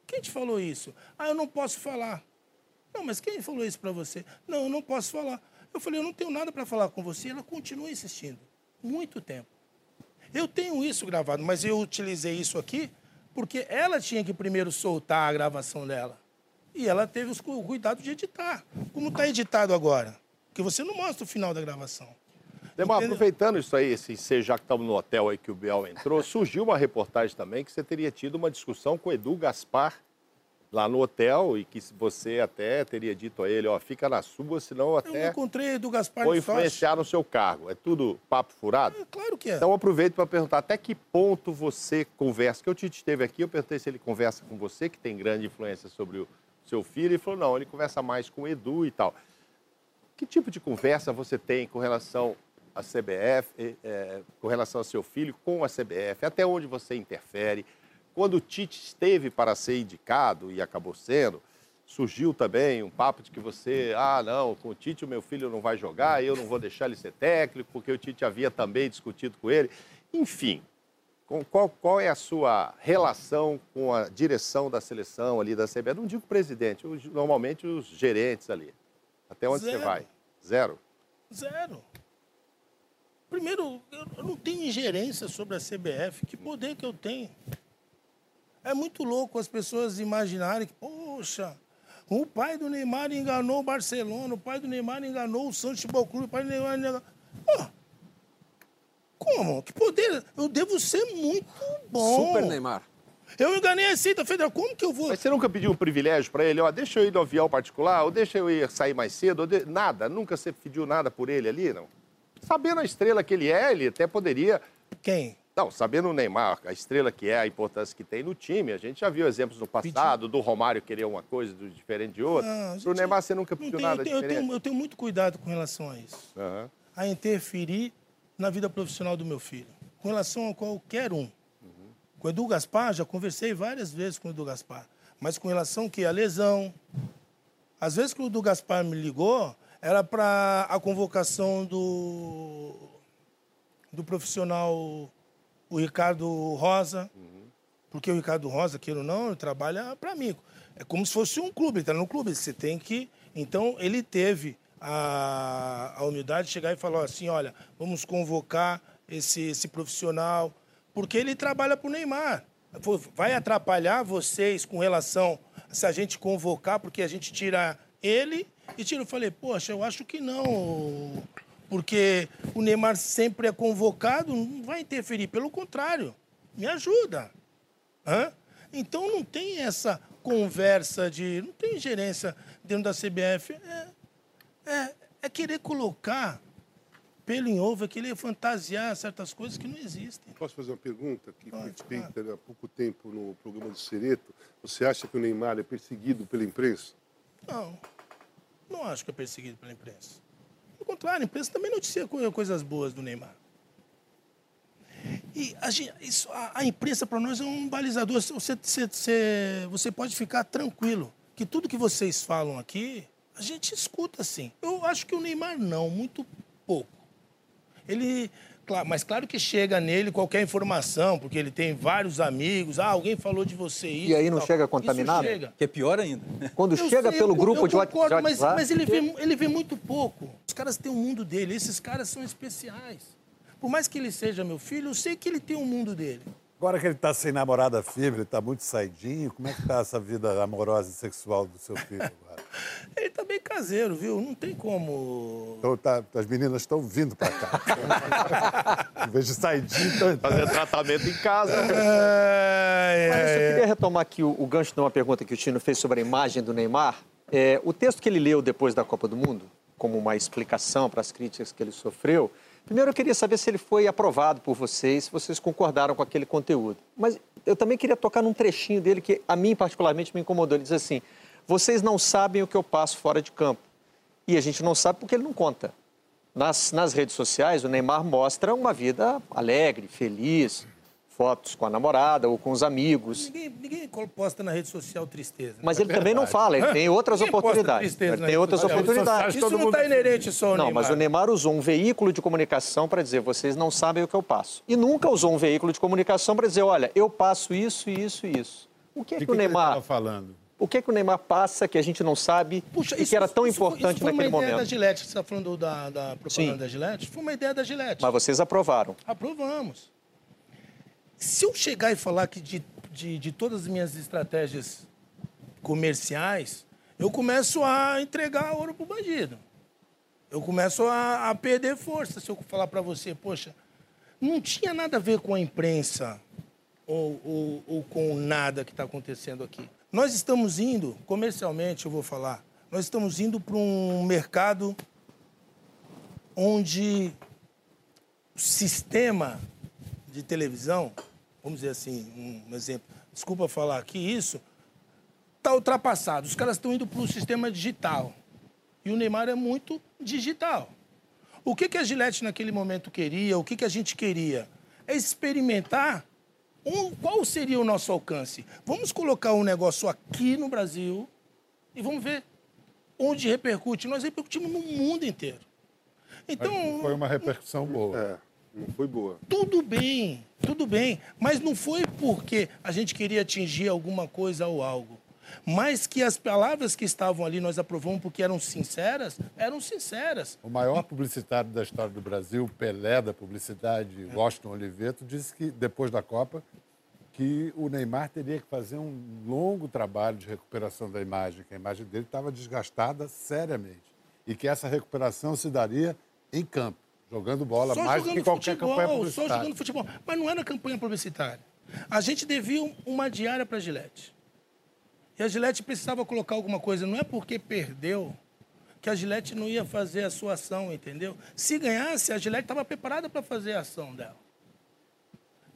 Quem te falou isso? Ah, eu não posso falar. Não, mas quem falou isso para você? Não, eu não posso falar. Eu falei, eu não tenho nada para falar com você. Ela continua insistindo. Muito tempo. Eu tenho isso gravado, mas eu utilizei isso aqui porque ela tinha que primeiro soltar a gravação dela. E ela teve os cu- o cuidado de editar. Como está editado agora? Porque você não mostra o final da gravação. Demar, Entendeu? aproveitando isso aí, esse, você já que estamos no hotel aí que o Biel entrou, surgiu uma reportagem também que você teria tido uma discussão com o Edu Gaspar lá no hotel e que você até teria dito a ele, ó, fica na sua, senão Eu até encontrei do Gaspar Sochi. influenciar no seu cargo. É tudo papo furado? Claro que é. Então aproveito para perguntar até que ponto você conversa, que o Tite esteve aqui, eu perguntei se ele conversa com você, que tem grande influência sobre o seu filho, ele falou, não, ele conversa mais com o Edu e tal. Que tipo de conversa você tem com relação à CBF, eh, eh, com relação ao seu filho, com a CBF? Até onde você interfere? Quando o Tite esteve para ser indicado e acabou sendo, surgiu também um papo de que você, ah, não, com o Tite o meu filho não vai jogar, eu não vou deixar ele ser técnico, porque o Tite havia também discutido com ele. Enfim, com- qual, qual é a sua relação com a direção da seleção ali da CBF? Não digo presidente, normalmente os gerentes ali. Até onde você Zero. vai? Zero? Zero. Primeiro, eu não tenho ingerência sobre a CBF. Que poder que eu tenho? É muito louco as pessoas imaginarem que, poxa, o pai do Neymar enganou o Barcelona, o pai do Neymar enganou o Santos Futebol Clube, o pai do Neymar enganou... Pô, como? Que poder? Eu devo ser muito bom. Super Neymar. Eu enganei a Receita Federal. Como que eu vou? Mas você nunca pediu um privilégio para ele? Ó, deixa eu ir no avião particular, ou deixa eu ir sair mais cedo, ou de- nada. Nunca você pediu nada por ele ali, não? Sabendo a estrela que ele é, ele até poderia. Quem? Não, sabendo o Neymar, a estrela que é, a importância que tem no time. A gente já viu exemplos no passado, do Romário querer uma coisa do diferente de outra. Não, a Pro Neymar você nunca pediu tenho- nada eu, tenho, eu, diferente. tenho, eu tenho muito cuidado com relação a isso. Aham. a interferir na vida profissional do meu filho, com relação a qualquer um. Com o Edu Gaspar, já conversei várias vezes com o Edu Gaspar, mas com relação que a lesão. Às vezes que o Edu Gaspar me ligou, era para a convocação do, do profissional, o Ricardo Rosa, porque o Ricardo Rosa, queira ou não, trabalha para mim. É como se fosse um clube, ele está no clube, você tem que. Então, ele teve a, a humildade de chegar e falar assim: olha, vamos convocar esse, esse profissional, porque ele trabalha para o Neymar. Vai atrapalhar vocês com relação se a gente convocar, porque a gente tira ele e tira. Eu falei, poxa, eu acho que não, porque o Neymar sempre é convocado, não vai interferir, pelo contrário, me ajuda. Hã? Então não tem essa conversa de. Não tem gerência dentro da CBF. É, é, é querer colocar pelo em ovo, é querer fantasiar certas coisas que não existem. Posso fazer uma pergunta que foi feita há pouco tempo no programa do Sereto? Você acha que o Neymar é perseguido pela imprensa? Não, não acho que é perseguido pela imprensa. Pelo contrário, a imprensa também noticia co- coisas boas do Neymar. E a, gen- isso, a, a imprensa para nós é um balizador. Você, você, você, pode ficar tranquilo que tudo que vocês falam aqui, a gente escuta assim. Eu acho que o Neymar não, muito pouco. Ele, mas claro que chega nele qualquer informação, porque ele tem vários amigos. Ah, alguém falou de você isso. E aí não tal. chega Isso contaminado? chega. Que é pior ainda. Quando Eu chega sei, pelo eu- grupo eu de WhatsApp. concordo, mas, mas ele, vê, ele vê muito pouco. Os caras têm um mundo dele. Esses caras são especiais. Por mais que ele seja meu filho, eu sei que ele tem um mundo dele. Agora que ele está sem namorada firme, ele está muito saidinho, como é que está essa vida amorosa e sexual do seu filho agora? [LAUGHS] Ele tá bem caseiro, viu? Não tem como. Então tá, as meninas estão vindo para cá. [LAUGHS] em vez de saidinho, então... Fazer tratamento em casa. Mas eu queria retomar aqui o, o gancho de uma pergunta que o Tino fez sobre a imagem do Neymar. É, o texto que ele leu depois da Copa do Mundo, como uma explicação para as críticas que ele sofreu, primeiro eu queria saber se ele foi aprovado por vocês, se vocês concordaram com aquele conteúdo. Mas eu também queria tocar num trechinho dele que a mim particularmente me incomodou. Ele diz assim: Vocês não sabem o que eu passo fora de campo. E a gente não sabe porque ele não conta. Nas, nas redes sociais, o Neymar mostra uma vida alegre, feliz, fotos com a namorada ou com os amigos. Ninguém, ninguém posta na rede social tristeza. Mas ele também não fala, ele tem outras Ninguém oportunidades. tristeza Ele tem outras social. oportunidades. Isso não está inerente só ao Não, Neymar. mas o Neymar usou um veículo de comunicação para dizer, vocês não sabem o que eu passo. E nunca usou um veículo de comunicação para dizer, olha, eu passo isso, isso e isso. O que é De que, o Neymar... estava falando? O que é que o Neymar passa que a gente não sabe Puxa, e que era tão isso foi- importante isso foi naquele uma ideia momento? da Gillette, você está falando da, da propaganda Sim. da Gillette? Foi uma ideia da Gillette. Mas vocês aprovaram. Aprovamos. Se eu chegar e falar que de, de, de todas as minhas estratégias comerciais, eu começo a entregar ouro pro bandido. Eu começo a, a perder força se eu falar para você, poxa, não tinha nada a ver com a imprensa ou, ou, ou com nada que está acontecendo aqui. Nós estamos indo, comercialmente, eu vou falar, nós estamos indo para um mercado onde o sistema de televisão, vamos dizer assim, um exemplo, desculpa falar aqui isso, está ultrapassado. Os caras estão indo para o sistema digital. E o Neymar é muito digital. O que, que a Gillette naquele momento queria, o que, que a gente queria? É experimentar um- qual seria o nosso alcance. Vamos colocar um negócio aqui no Brasil e vamos ver onde repercute. Nós repercutimos no mundo inteiro. Então, Foi uma repercussão boa. É, não foi boa. tudo bem, tudo bem. Mas não foi porque a gente queria atingir alguma coisa ou algo. Mas que as palavras que estavam ali, nós aprovamos porque eram sinceras, eram sinceras. O maior publicitário da história do Brasil, Pelé da publicidade, É. Washington Oliveto, disse que, depois da Copa, que o Neymar teria que fazer um longo trabalho de recuperação da imagem, que a imagem dele estava desgastada seriamente. E que essa recuperação se daria em campo, jogando bola, Só mais do jogando que qualquer futebol, campanha Só publicitária. jogando futebol. Mas não era campanha publicitária. A gente devia uma diária para a Gillette. E a Gillette precisava colocar alguma coisa. Não é porque perdeu que a Gillette não ia fazer a sua ação, entendeu? Se ganhasse, a Gillette estava preparada para fazer a ação dela.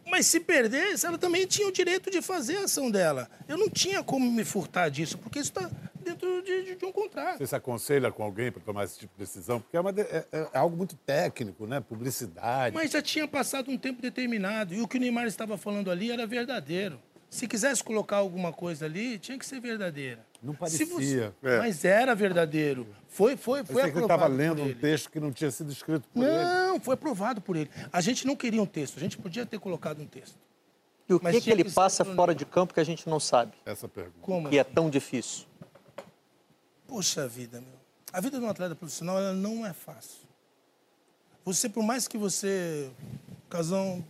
Mas se perdesse, ela também tinha o direito de fazer a ação dela. Eu não tinha como me furtar disso, porque isso está dentro de, de- de um contrato. Você se aconselha com alguém para tomar esse tipo de decisão? Porque é, uma de- é- é algo muito técnico, né? Publicidade. Mas já tinha passado um tempo determinado e o que o Neymar estava falando ali era verdadeiro. Se quisesse colocar alguma coisa ali, tinha que ser verdadeira. Não parecia. você- Mas era verdadeiro. Foi, foi, foi ele aprovado estava por lendo um texto que não tinha sido escrito por ele. Não, foi aprovado por ele. A gente não queria um texto, a gente podia ter colocado um texto. E o que, que ele passa fora de campo que a gente não sabe? Essa pergunta. Como Que é tão difícil. Poxa vida, meu. A vida de um atleta profissional ela não é fácil. Você, por mais que você. Casão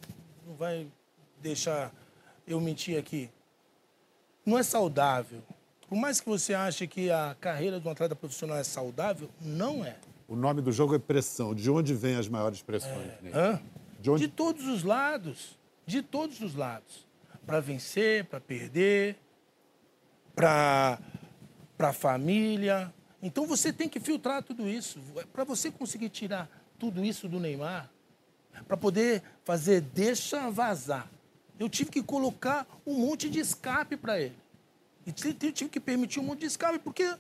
não vai deixar eu mentir aqui. Não é saudável. Por mais que você ache que a carreira de um atleta profissional é saudável, não é. O nome do jogo é pressão. De onde vêm as maiores pressões? Ney? Hã? De onde De todos os lados. De todos os lados. Para vencer, para perder, para a família. Então você tem que filtrar tudo isso. Para você conseguir tirar tudo isso do Neymar, para poder fazer deixa vazar. Eu tive que colocar um monte de escape para ele. E ti- ti- tive que permitir um monte de escape, porque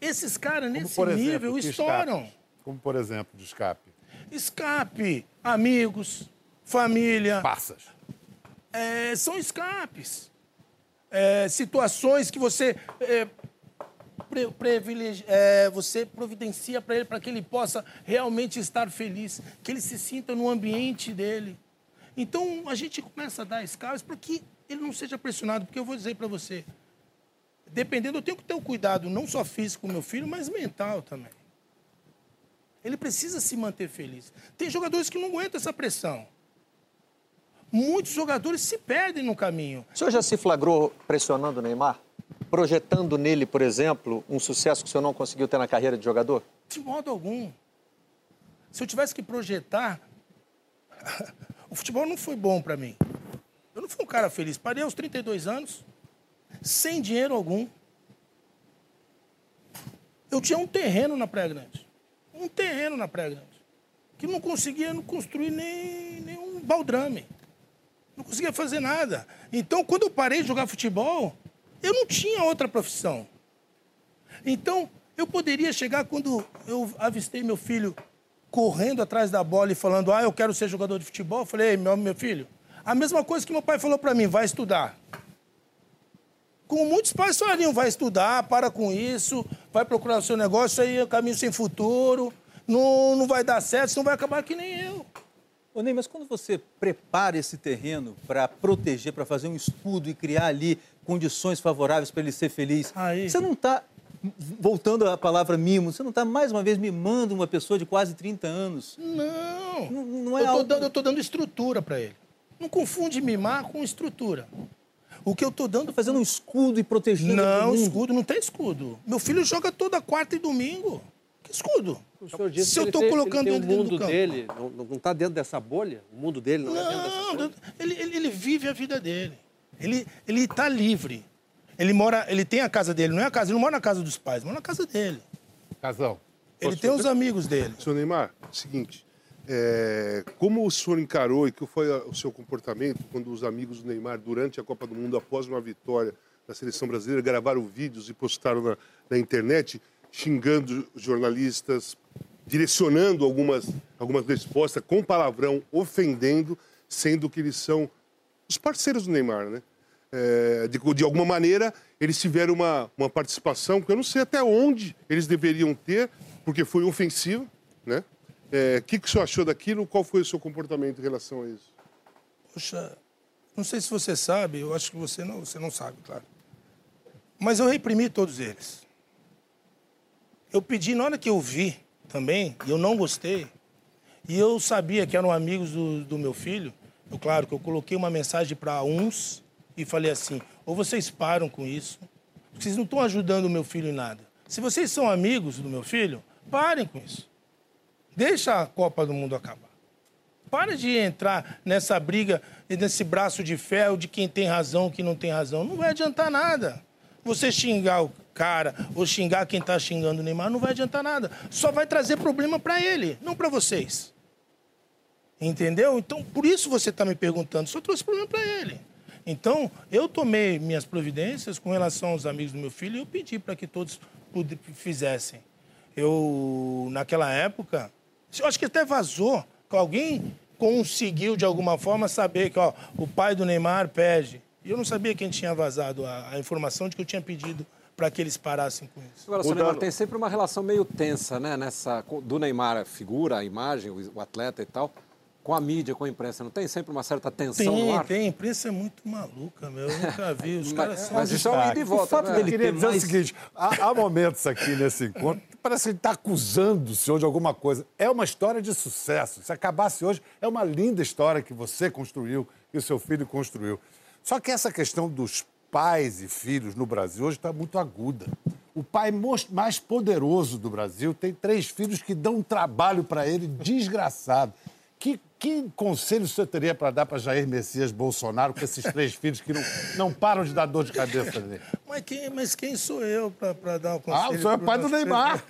esses caras, nesse exemplo, nível, estouram. escapes? Como, por exemplo, de escape. Escape, amigos, família. Passas. É, são escapes. É, situações que você, é, é, você providencia para ele para que ele possa realmente estar feliz, que ele se sinta no ambiente dele. Então a gente começa a dar escapes para que ele não seja pressionado, porque eu vou dizer para você, dependendo, eu tenho que ter o cuidado não só físico com meu filho, mas mental também. Ele precisa se manter feliz. Tem jogadores que não aguentam essa pressão. Muitos jogadores se perdem no caminho. O senhor já se flagrou pressionando o Neymar? Projetando nele, por exemplo, um sucesso que o senhor não conseguiu ter na carreira de jogador? De modo algum. Se eu tivesse que projetar, [LAUGHS] o futebol não foi bom para mim. Eu não fui um cara feliz. Parei aos 32 anos, sem dinheiro algum. Eu tinha um terreno na Praia Grande. Um terreno na Praia Grande. Que não conseguia não construir nem, nem um baldrame. Não conseguia fazer nada. Então, quando eu parei de jogar futebol, eu não tinha outra profissão. Então, eu poderia chegar quando eu avistei meu filho correndo atrás da bola e falando, ah, eu quero ser jogador de futebol. Eu falei, Ei, meu, meu filho, a mesma coisa que meu pai falou para mim, vai estudar. Como muitos pais falariam, vai estudar, para com isso, vai procurar o seu negócio, aí é caminho sem futuro, não, não vai dar certo, não vai acabar que nem eu. Ô Ney, mas quando você prepara esse terreno para proteger, para fazer um escudo e criar ali condições favoráveis para ele ser feliz, Aí. você não está, voltando à palavra mimo, você não está mais uma vez mimando uma pessoa de quase 30 anos? Não. Não, não é eu, tô algo... dando, dando estrutura para ele. Não confunde mimar com estrutura. O que eu tô dando. Fazendo um escudo e protegendo Não, escudo não tem escudo. Meu filho joga toda quarta e domingo. Que escudo? O senhor disse Se que eu tem- colocando ele tem o dentro do mundo campo. dele, não está dentro dessa bolha? O mundo dele não, é dentro dessa bolha? Não, ele, ele, ele vive a vida dele. Ele, ele tá livre. Ele mora, ele tem a casa dele, não é a casa, ele não mora na casa dos pais, mora na casa dele. Casão. Ele tem os amigos dele. Senhor Neymar, seguinte, é, como o senhor encarou e que foi o seu comportamento quando os amigos do Neymar, durante a Copa do Mundo, após uma vitória da seleção brasileira, gravaram vídeos e postaram na, na internet xingando jornalistas, direcionando algumas, algumas respostas com palavrão, ofendendo, sendo que eles são os parceiros do Neymar, né? É, de, de alguma maneira, eles tiveram uma, uma participação que eu não sei até onde eles deveriam ter, porque foi ofensivo, né? É, O que, que o senhor achou daquilo? Qual foi o seu comportamento em relação a isso? Poxa, não sei se você sabe, eu acho que você não, você não sabe, claro. Mas eu reprimi todos eles. Eu pedi, na hora que eu vi também, e eu não gostei, e eu sabia que eram amigos do, do meu filho, eu, claro que eu coloquei uma mensagem para uns e falei assim: ou vocês param com isso, vocês não estão ajudando o meu filho em nada. Se vocês são amigos do meu filho, parem com isso. Deixa a Copa do Mundo acabar. Para de entrar nessa briga, nesse braço de ferro de quem tem razão, quem não tem razão. Não vai adiantar nada. Você xingar o cara ou xingar quem está xingando o Neymar não vai adiantar nada. Só vai trazer problema para ele, não para vocês. Entendeu? Então, por isso você está me perguntando. Só trouxe problema para ele. Então, eu tomei minhas providências com relação aos amigos do meu filho e eu pedi para que todos fizessem. Eu, naquela época, eu acho que até vazou, que alguém conseguiu de alguma forma saber que ó, o pai do Neymar pede. E eu não sabia quem tinha vazado a, a informação de que eu tinha pedido para que eles parassem com isso. Agora, o Neymar tem sempre uma relação meio tensa, né? Nessa, do Neymar, a figura, a imagem, o, o atleta e tal, com a mídia, com a imprensa. Não tem sempre uma certa tensão no Tem, ar? tem. A imprensa é muito maluca, meu. Eu nunca vi. Os [LAUGHS] Mas- caras são... mas isso é um ida e volta, O fato né? dele queria Ter dizer mais- o seguinte: há, há momentos aqui nesse encontro que parece que ele está acusando o senhor de alguma coisa. É uma história de sucesso. Se acabasse hoje, é uma linda história que você construiu, que o seu filho construiu. Só que essa questão dos pais e filhos no Brasil hoje está muito aguda. O pai mais poderoso do Brasil tem três filhos que dão um trabalho para ele desgraçado. Que, que conselho o senhor teria para dar para Jair Messias Bolsonaro com esses três [LAUGHS] filhos que não, não param de dar dor de cabeça? Mas quem, mas quem sou eu para dar o conselho? Ah, o senhor é pai do Neymar.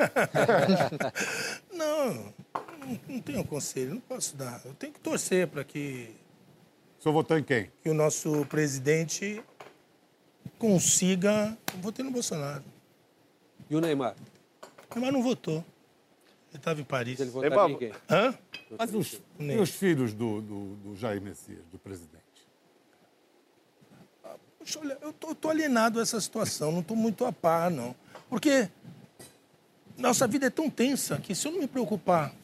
[LAUGHS] não, não, não tenho conselho, não posso dar. Eu tenho que torcer para que, senhor votou em quem? que o nosso presidente consiga. Eu votei no Bolsonaro. E o Neymar? O Neymar não votou. Ele estava em Paris. Ele votaria em quem? Hã? Mas os, e os filhos do, do, do Jair Messias, do presidente? Poxa, olha, eu tô, tô alienado a essa situação, não estou muito a par, não. Porque nossa vida é tão tensa que se eu não me preocupar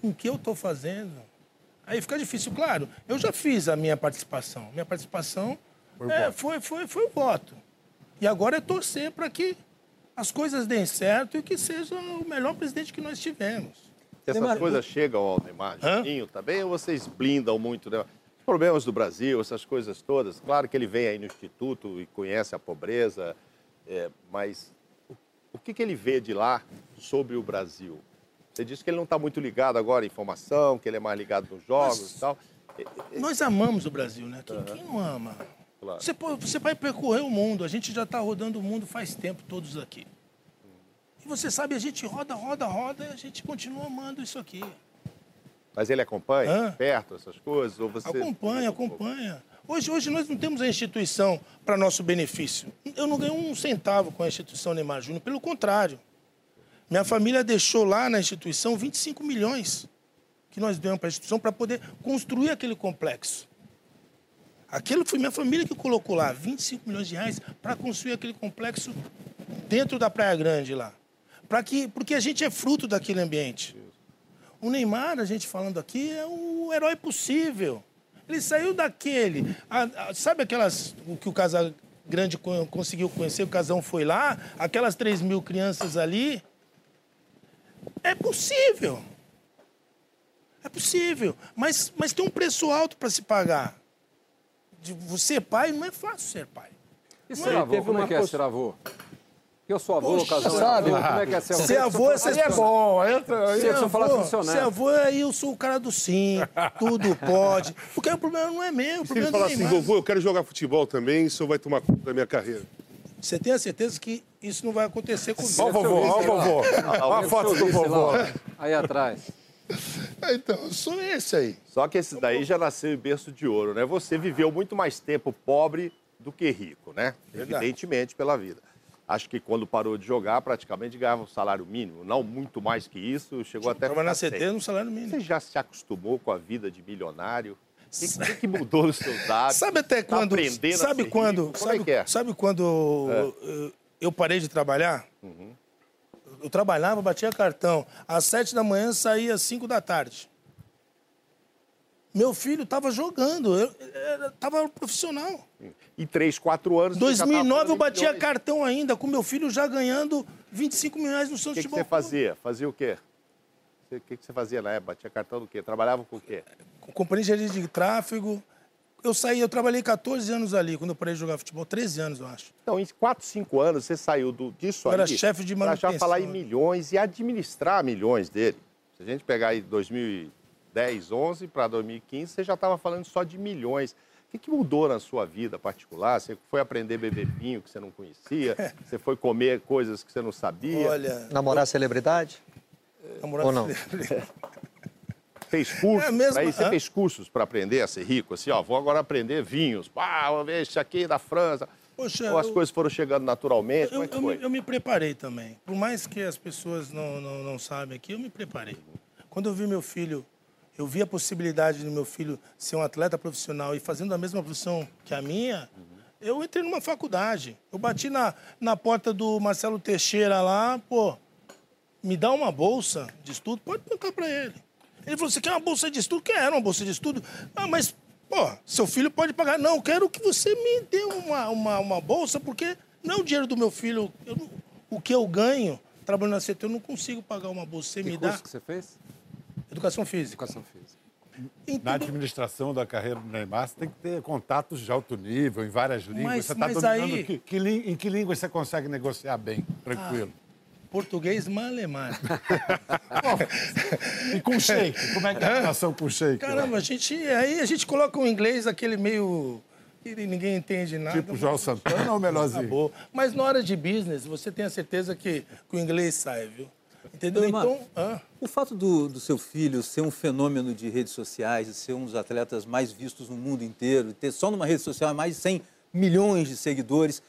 com o que eu estou fazendo, aí fica difícil. Claro, eu já fiz a minha participação. Minha participação Foi o é, voto. foi, foi, foi o voto. E agora é torcer para que as coisas deem certo e que seja o melhor presidente que nós tivemos. Essas Neymar, coisas chegam ao Neymar Juninho também ou vocês blindam muito né? os problemas do Brasil, essas coisas todas? Claro que ele vem aí no Instituto e conhece a pobreza, é, mas o, o que, que ele vê de lá sobre o Brasil? Você disse que ele não está muito ligado agora em informação, que ele é mais ligado nos jogos Mas- e tal. Nós amamos o Brasil, né? Quem, quem não ama? Claro. Você, você vai percorrer o mundo. A gente já está rodando o mundo faz tempo, todos aqui. E você sabe, a gente roda, roda, roda e a gente continua amando isso aqui. Mas ele acompanha Hã? perto essas coisas? Ou você... Acompanha, acompanha. Hoje, hoje nós não temos a instituição para nosso benefício. Eu não ganho um centavo com a instituição Neymar Júnior, pelo contrário. Minha família deixou lá na instituição 25 milhões que nós demos para a instituição para poder construir aquele complexo. Aquilo foi minha família que colocou lá, 25 milhões de reais para construir aquele complexo dentro da Praia Grande lá. Para que, porque a gente é fruto daquele ambiente. O Neymar, a gente falando aqui, é o herói possível. Ele saiu daquele. a- a- sabe aquelas. O que o Casa Grande co- conseguiu conhecer, o Casão foi lá, aquelas 3 mil crianças ali. É possível. É possível. Mas, mas tem um preço alto para se pagar. De você pai, não é fácil ser pai. E ser é? avô, como é que é ser avô? Eu sou avô, Poxa, casal sabe? avô, como é que é ser avô? Ser avô, aí é falar bom. Aí, Se eu falar funcionário. Ser avô, aí eu sou o cara do sim, tudo pode. Porque o problema não é meu, o Se ele problema é falar assim, vovô, eu quero jogar futebol também, isso vai tomar conta da minha carreira. Você tem a certeza que isso não vai acontecer comigo. Ó o vovô, ó o vovô. Ó a foto do vovô. Aí atrás. Então, eu sou esse aí. Só que esse daí já nasceu em berço de ouro, né? Você viveu muito mais tempo pobre do que rico, né? Verdade. Evidentemente, pela vida. Acho que quando parou de jogar, praticamente ganhava um salário mínimo. Não muito mais que isso, chegou até Tava na CT no salário mínimo. Você já se acostumou com a vida de milionário? O que, que, que mudou nos seus [LAUGHS] hábitos? Sabe até Tá quando. aprendendo a sabe quando. Como sabe, é que é? sabe quando eu, eu parei de trabalhar? Uhum. Eu trabalhava, batia cartão. Às sete da manhã saía às cinco da tarde. Meu filho estava jogando, eu estava profissional. Em três, quatro anos. tava 2009 eu em batia milhões. cartão ainda, com meu filho já ganhando 25 mil reais no O Santos que, que Futebol você fazia? Fazia o quê? O que, que você fazia na época? Batia cartão do quê? Trabalhava com o quê? com companhia de tráfego. Eu saí, eu trabalhei 14 anos ali, quando eu parei de jogar futebol. 13 anos, eu acho. Então, em 4, 5 anos, você saiu do, disso Eu aí... era chefe de Pra já manutenção. falar em milhões e administrar milhões dele. Se a gente pegar aí 2010, 11 para 2015, você já estava falando só de milhões. O que, que mudou na sua vida particular? Você foi aprender a beber vinho que você não conhecia? [LAUGHS] Você foi comer coisas que você não sabia? Olha, Namorar celebridade? namorar Ou não? Fez cursos? É mesmo, isso? Você hã? fez cursos para aprender a ser rico? Assim, ó, vou agora aprender vinhos. Ah, vou ver esse aqui da França. Poxa, Ou as eu- coisas foram chegando naturalmente? Eu, é eu me, eu me preparei também. Por mais que as pessoas não, não, não sabem aqui, eu me preparei. Quando eu vi meu filho, eu vi a possibilidade do meu filho ser um atleta profissional e fazendo a mesma profissão que a minha, eu entrei numa faculdade. Eu bati na, na porta do Marcelo Teixeira lá, pô, me dá uma bolsa de estudo, pode perguntar para ele. Ele falou, você quer uma bolsa de estudo? Quero uma bolsa de estudo. Ah, mas, pô, seu filho pode pagar. Não, eu quero que você me dê uma, uma, uma bolsa, porque não é o dinheiro do meu filho. Eu o que eu ganho trabalhando na CT, eu não consigo pagar uma bolsa. Você Que me dá curso que você fez? educação física. Educação física. Na administração da carreira do Neymar, você tem que ter contatos de alto nível, em várias línguas. Mas- você está dominando aí- que, que em que língua você consegue negociar bem, tranquilo? Português malemar. [LAUGHS] E com shake? Como é que é a relação com shake? Caramba, a gente, aí a gente coloca o inglês, aquele meio que ninguém entende nada. Tipo João Santana ou melhorzinho? Acabou. Mas na hora de business, você tem a certeza que, que o inglês sai, viu? Entendeu? Então, ah, O fato do, do seu filho ser um fenômeno de redes sociais, e ser um dos atletas mais vistos no mundo inteiro, e ter só numa rede social mais de 100 milhões de seguidores,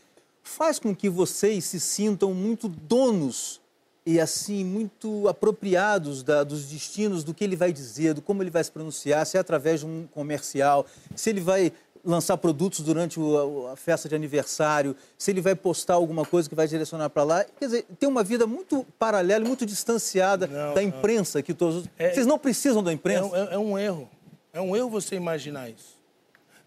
faz com que vocês se sintam muito donos e assim muito apropriados da- dos destinos do que ele vai dizer, do como ele vai se pronunciar, se é através de um comercial, se ele vai lançar produtos durante o- a, a festa de aniversário, se ele vai postar alguma coisa que vai direcionar para lá. Quer dizer, tem uma vida muito paralela, e muito distanciada Não, da não. imprensa que todos. É- Vocês não precisam da é, imprensa. um- é- é um erro. É um erro você imaginar isso.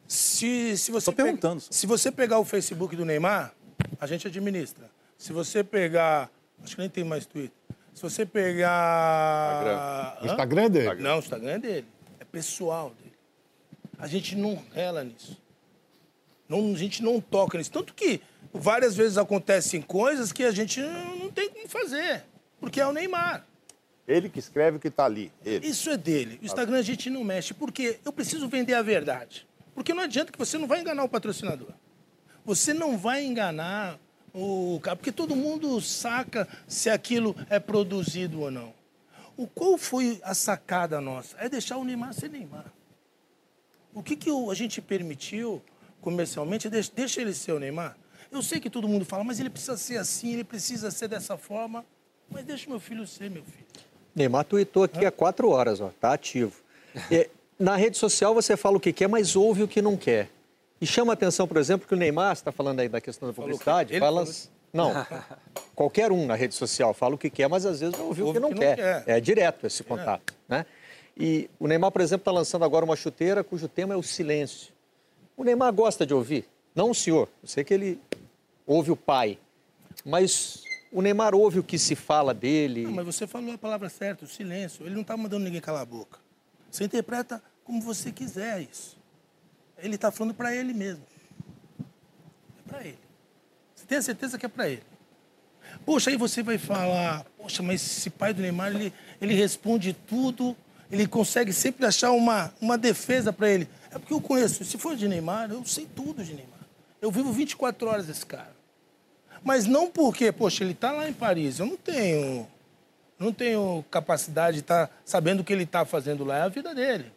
Se, se você Tô perguntando pega- se você pegar o Facebook do Neymar, a gente administra. Se você pegar. Acho que nem tem mais Twitter. Se você pegar. O Instagram dele? Não, o Instagram é dele. É pessoal dele. A gente não rela nisso. Não, a gente não toca nisso. Tanto que várias vezes acontecem coisas que a gente não não tem como fazer. Porque é o Neymar. Ele que escreve o que está ali. Ele. Isso é dele. O Instagram a gente não mexe. Porque eu preciso vender a verdade. Porque não adianta que você não vai enganar o patrocinador. Você não vai enganar o cara. Porque todo mundo saca se aquilo é produzido ou não. O qual foi a sacada nossa? É deixar o Neymar ser Neymar. O que, que a gente permitiu comercialmente? Deixa, deixa ele ser o Neymar. Eu sei que todo mundo fala, mas ele precisa ser assim, ele precisa ser dessa forma. Mas deixa meu filho ser, meu filho. Neymar tweetou aqui há quatro horas, ó, tá ativo. É, na rede social você fala o que quer, mas ouve o que não quer. E chama a atenção, por exemplo, que o Neymar, você está falando aí da questão da publicidade, lançar- Não, [LAUGHS] qualquer um na rede social fala o que quer, mas às vezes vai ouvir o que não, quer. É direto esse contato, né? E o Neymar, por exemplo, está lançando agora uma chuteira cujo tema é o silêncio. O Neymar gosta de ouvir, não o senhor. Eu sei que ele ouve o pai, mas o Neymar ouve o que se fala dele. Não, mas você falou a palavra certa, o silêncio. Ele não está mandando ninguém calar a boca. Você interpreta como você quiser isso. Ele está falando para ele mesmo. É para ele. Você tem a certeza que é para ele. Poxa, aí você vai falar, poxa, mas esse pai do Neymar, ele, ele responde tudo, ele consegue sempre achar uma, uma defesa para ele. É porque eu conheço, se for de Neymar, eu sei tudo de Neymar. Eu vivo 24 horas esse cara. Mas não porque, poxa, ele está lá em Paris, eu não tenho, não tenho capacidade de estar sabendo o que ele está fazendo lá, é a vida dele.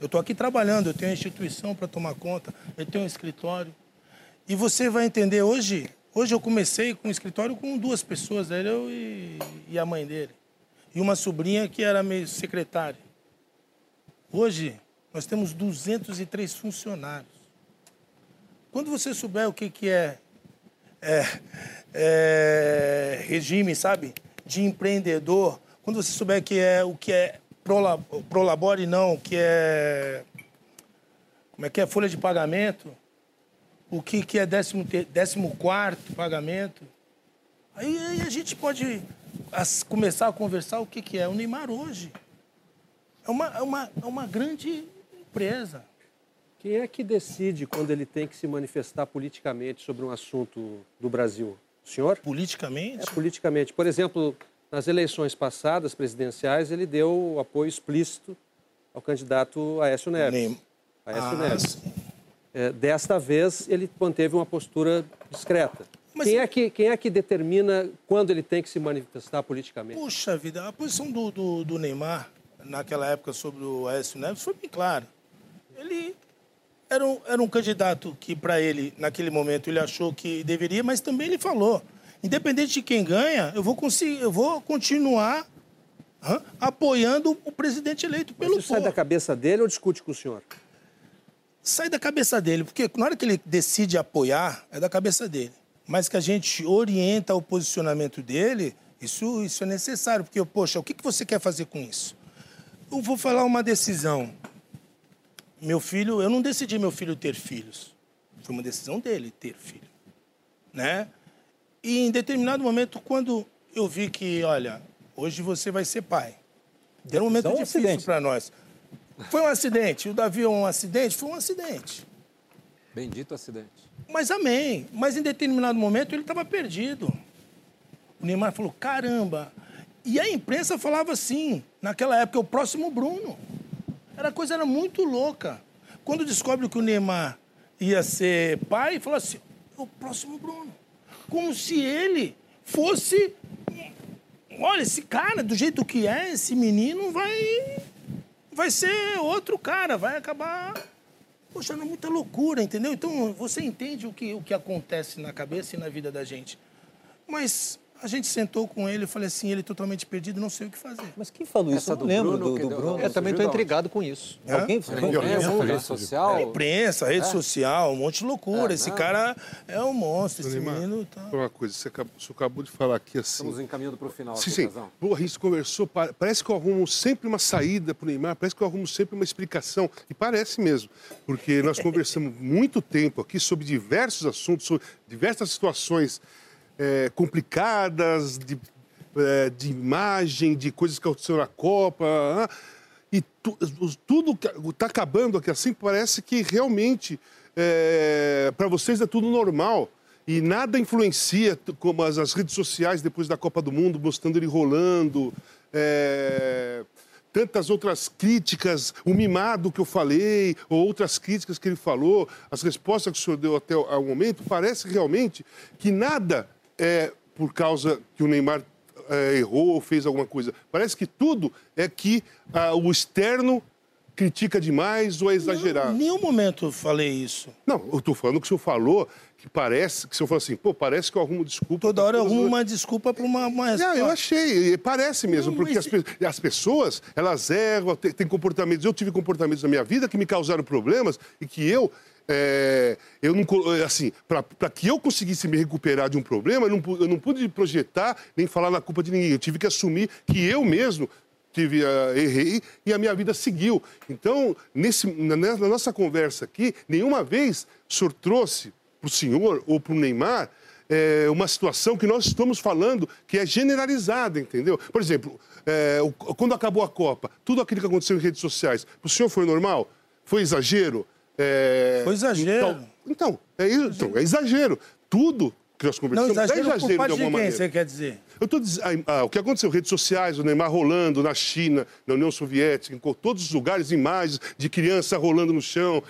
Eu estou aqui trabalhando, eu tenho uma instituição para tomar conta, eu tenho um escritório. E você vai entender hoje, hoje eu comecei com um escritório com duas pessoas, ele eu e, e a mãe dele. E uma sobrinha que era meio secretária. Hoje nós temos 203 funcionários. Quando você souber o que, que é, é, é regime, sabe, de empreendedor, quando você souber que é o que é prola- prolabore não, que é como é que é folha de pagamento, o que, que é décimo, te- décimo quarto pagamento, aí, aí a gente pode as- começar a conversar o que, que é o Neymar hoje. É uma, é uma, é uma grande empresa. Quem é que decide quando ele tem que se manifestar politicamente sobre um assunto do Brasil? O senhor? Politicamente? É, politicamente. Por exemplo, nas eleições passadas presidenciais, ele deu apoio explícito ao candidato Aécio Neves. Aécio Ah, Neves. É, desta vez, ele manteve uma postura discreta. Quem, é que, quem é que determina quando ele tem que se manifestar politicamente? Puxa vida, a posição do, do, do Neymar naquela época sobre o Aécio Neves foi bem clara. Ele era um, era um candidato que, para ele, naquele momento, ele achou que deveria, mas também ele falou: independente de quem ganha, eu vou, conseguir, eu vou continuar hã, apoiando o presidente eleito Mas pelo isso sai povo. da cabeça dele ou discute com o senhor? sai da cabeça dele, porque na hora que ele decide apoiar, é da cabeça dele. Mas que a gente orienta o posicionamento dele, isso, isso é necessário, porque, poxa, o que, que você quer fazer com isso? Eu vou falar uma decisão. Meu filho, eu não decidi meu filho ter filhos. Foi uma decisão dele ter filho, né? E em determinado momento, quando eu vi que, olha, hoje você vai ser pai. Era um momento ou difícil acidente? para nós. Foi um acidente. O Davi é um acidente? Foi um acidente. Bendito acidente. Mas amém. Mas em determinado momento ele estava perdido. O Neymar falou: caramba. E a imprensa falava assim, naquela época, o próximo Bruno. Era a coisa era muito louca. Quando descobre que o Neymar ia ser pai, falou assim: o próximo Bruno. Como se ele fosse. Olha, esse cara, do jeito que é, esse menino vai. Vai ser outro cara, vai acabar Poxa, é muita loucura, entendeu? Então, você entende o que, o que acontece na cabeça e na vida da gente. Mas a gente sentou com ele e falei assim, ele totalmente perdido, não sei o que fazer. Mas quem falou isso? Eu não lembro do, do Bruno. Eu também estou intrigado com isso. Hã? Alguém falou? imprensa, rede social. Imprensa, rede É? social, um monte de loucura. É, esse não. cara é um monstro, esse Neymar, menino tá... Uma coisa, você acabou, você acabou de falar aqui assim. Estamos encaminhando para o final. Sim, aqui, sim. A gente conversou, pa- parece que eu arrumo sempre uma saída para o Neymar, parece que eu arrumo sempre uma explicação. E parece mesmo, porque nós conversamos [LAUGHS] muito tempo aqui sobre diversos assuntos, sobre diversas situações eh, complicadas, de, eh, de imagem, de coisas que aconteceram na Copa. ah, e tu- tudo está acabando aqui assim, parece que realmente para vocês é tudo normal. E nada influencia, como as, as redes sociais depois da Copa do Mundo, mostrando ele rolando. é, tantas outras críticas, o mimado que eu falei, ou outras críticas que ele falou, as respostas que o senhor deu até o momento, parece realmente que nada é por causa que o Neymar é, errou ou fez alguma coisa. Parece que tudo é que ah, o externo critica demais ou é exagerado. Em nenhum momento eu falei isso. Não, eu tô falando que o senhor falou que parece, que o senhor falou assim, pô, parece que eu arrumo desculpa. Toda hora eu arrumo uma desculpa para uma, uma Não, eu achei, parece mesmo, Não, porque mas- as, pe- as pessoas, elas erram, têm comportamentos. Eu tive comportamentos na minha vida que me causaram problemas e que eu. É, eu não, assim, para que eu conseguisse me recuperar de um problema, eu não, eu não pude projetar nem falar na culpa de ninguém. Eu tive que assumir que eu mesmo tive, ah, errei e a minha vida seguiu. Então, nesse, na, na nossa conversa aqui, nenhuma vez o senhor trouxe para o senhor ou para o Neymar é, uma situação que nós estamos falando que é generalizada, entendeu? Por exemplo, é, quando acabou a Copa, tudo aquilo que aconteceu em redes sociais, para o senhor foi normal? Foi exagero? É, Foi exagero. Então, então, é, isso, então, é exagero. Tudo que nós Não, conversamos exagero, é exagero por de de alguma quem, maneira. você quer dizer? Eu tô diz- ah, ah, o que aconteceu, redes sociais, o Neymar rolando na China, na União Soviética, em todos os lugares, imagens de criança rolando no chão.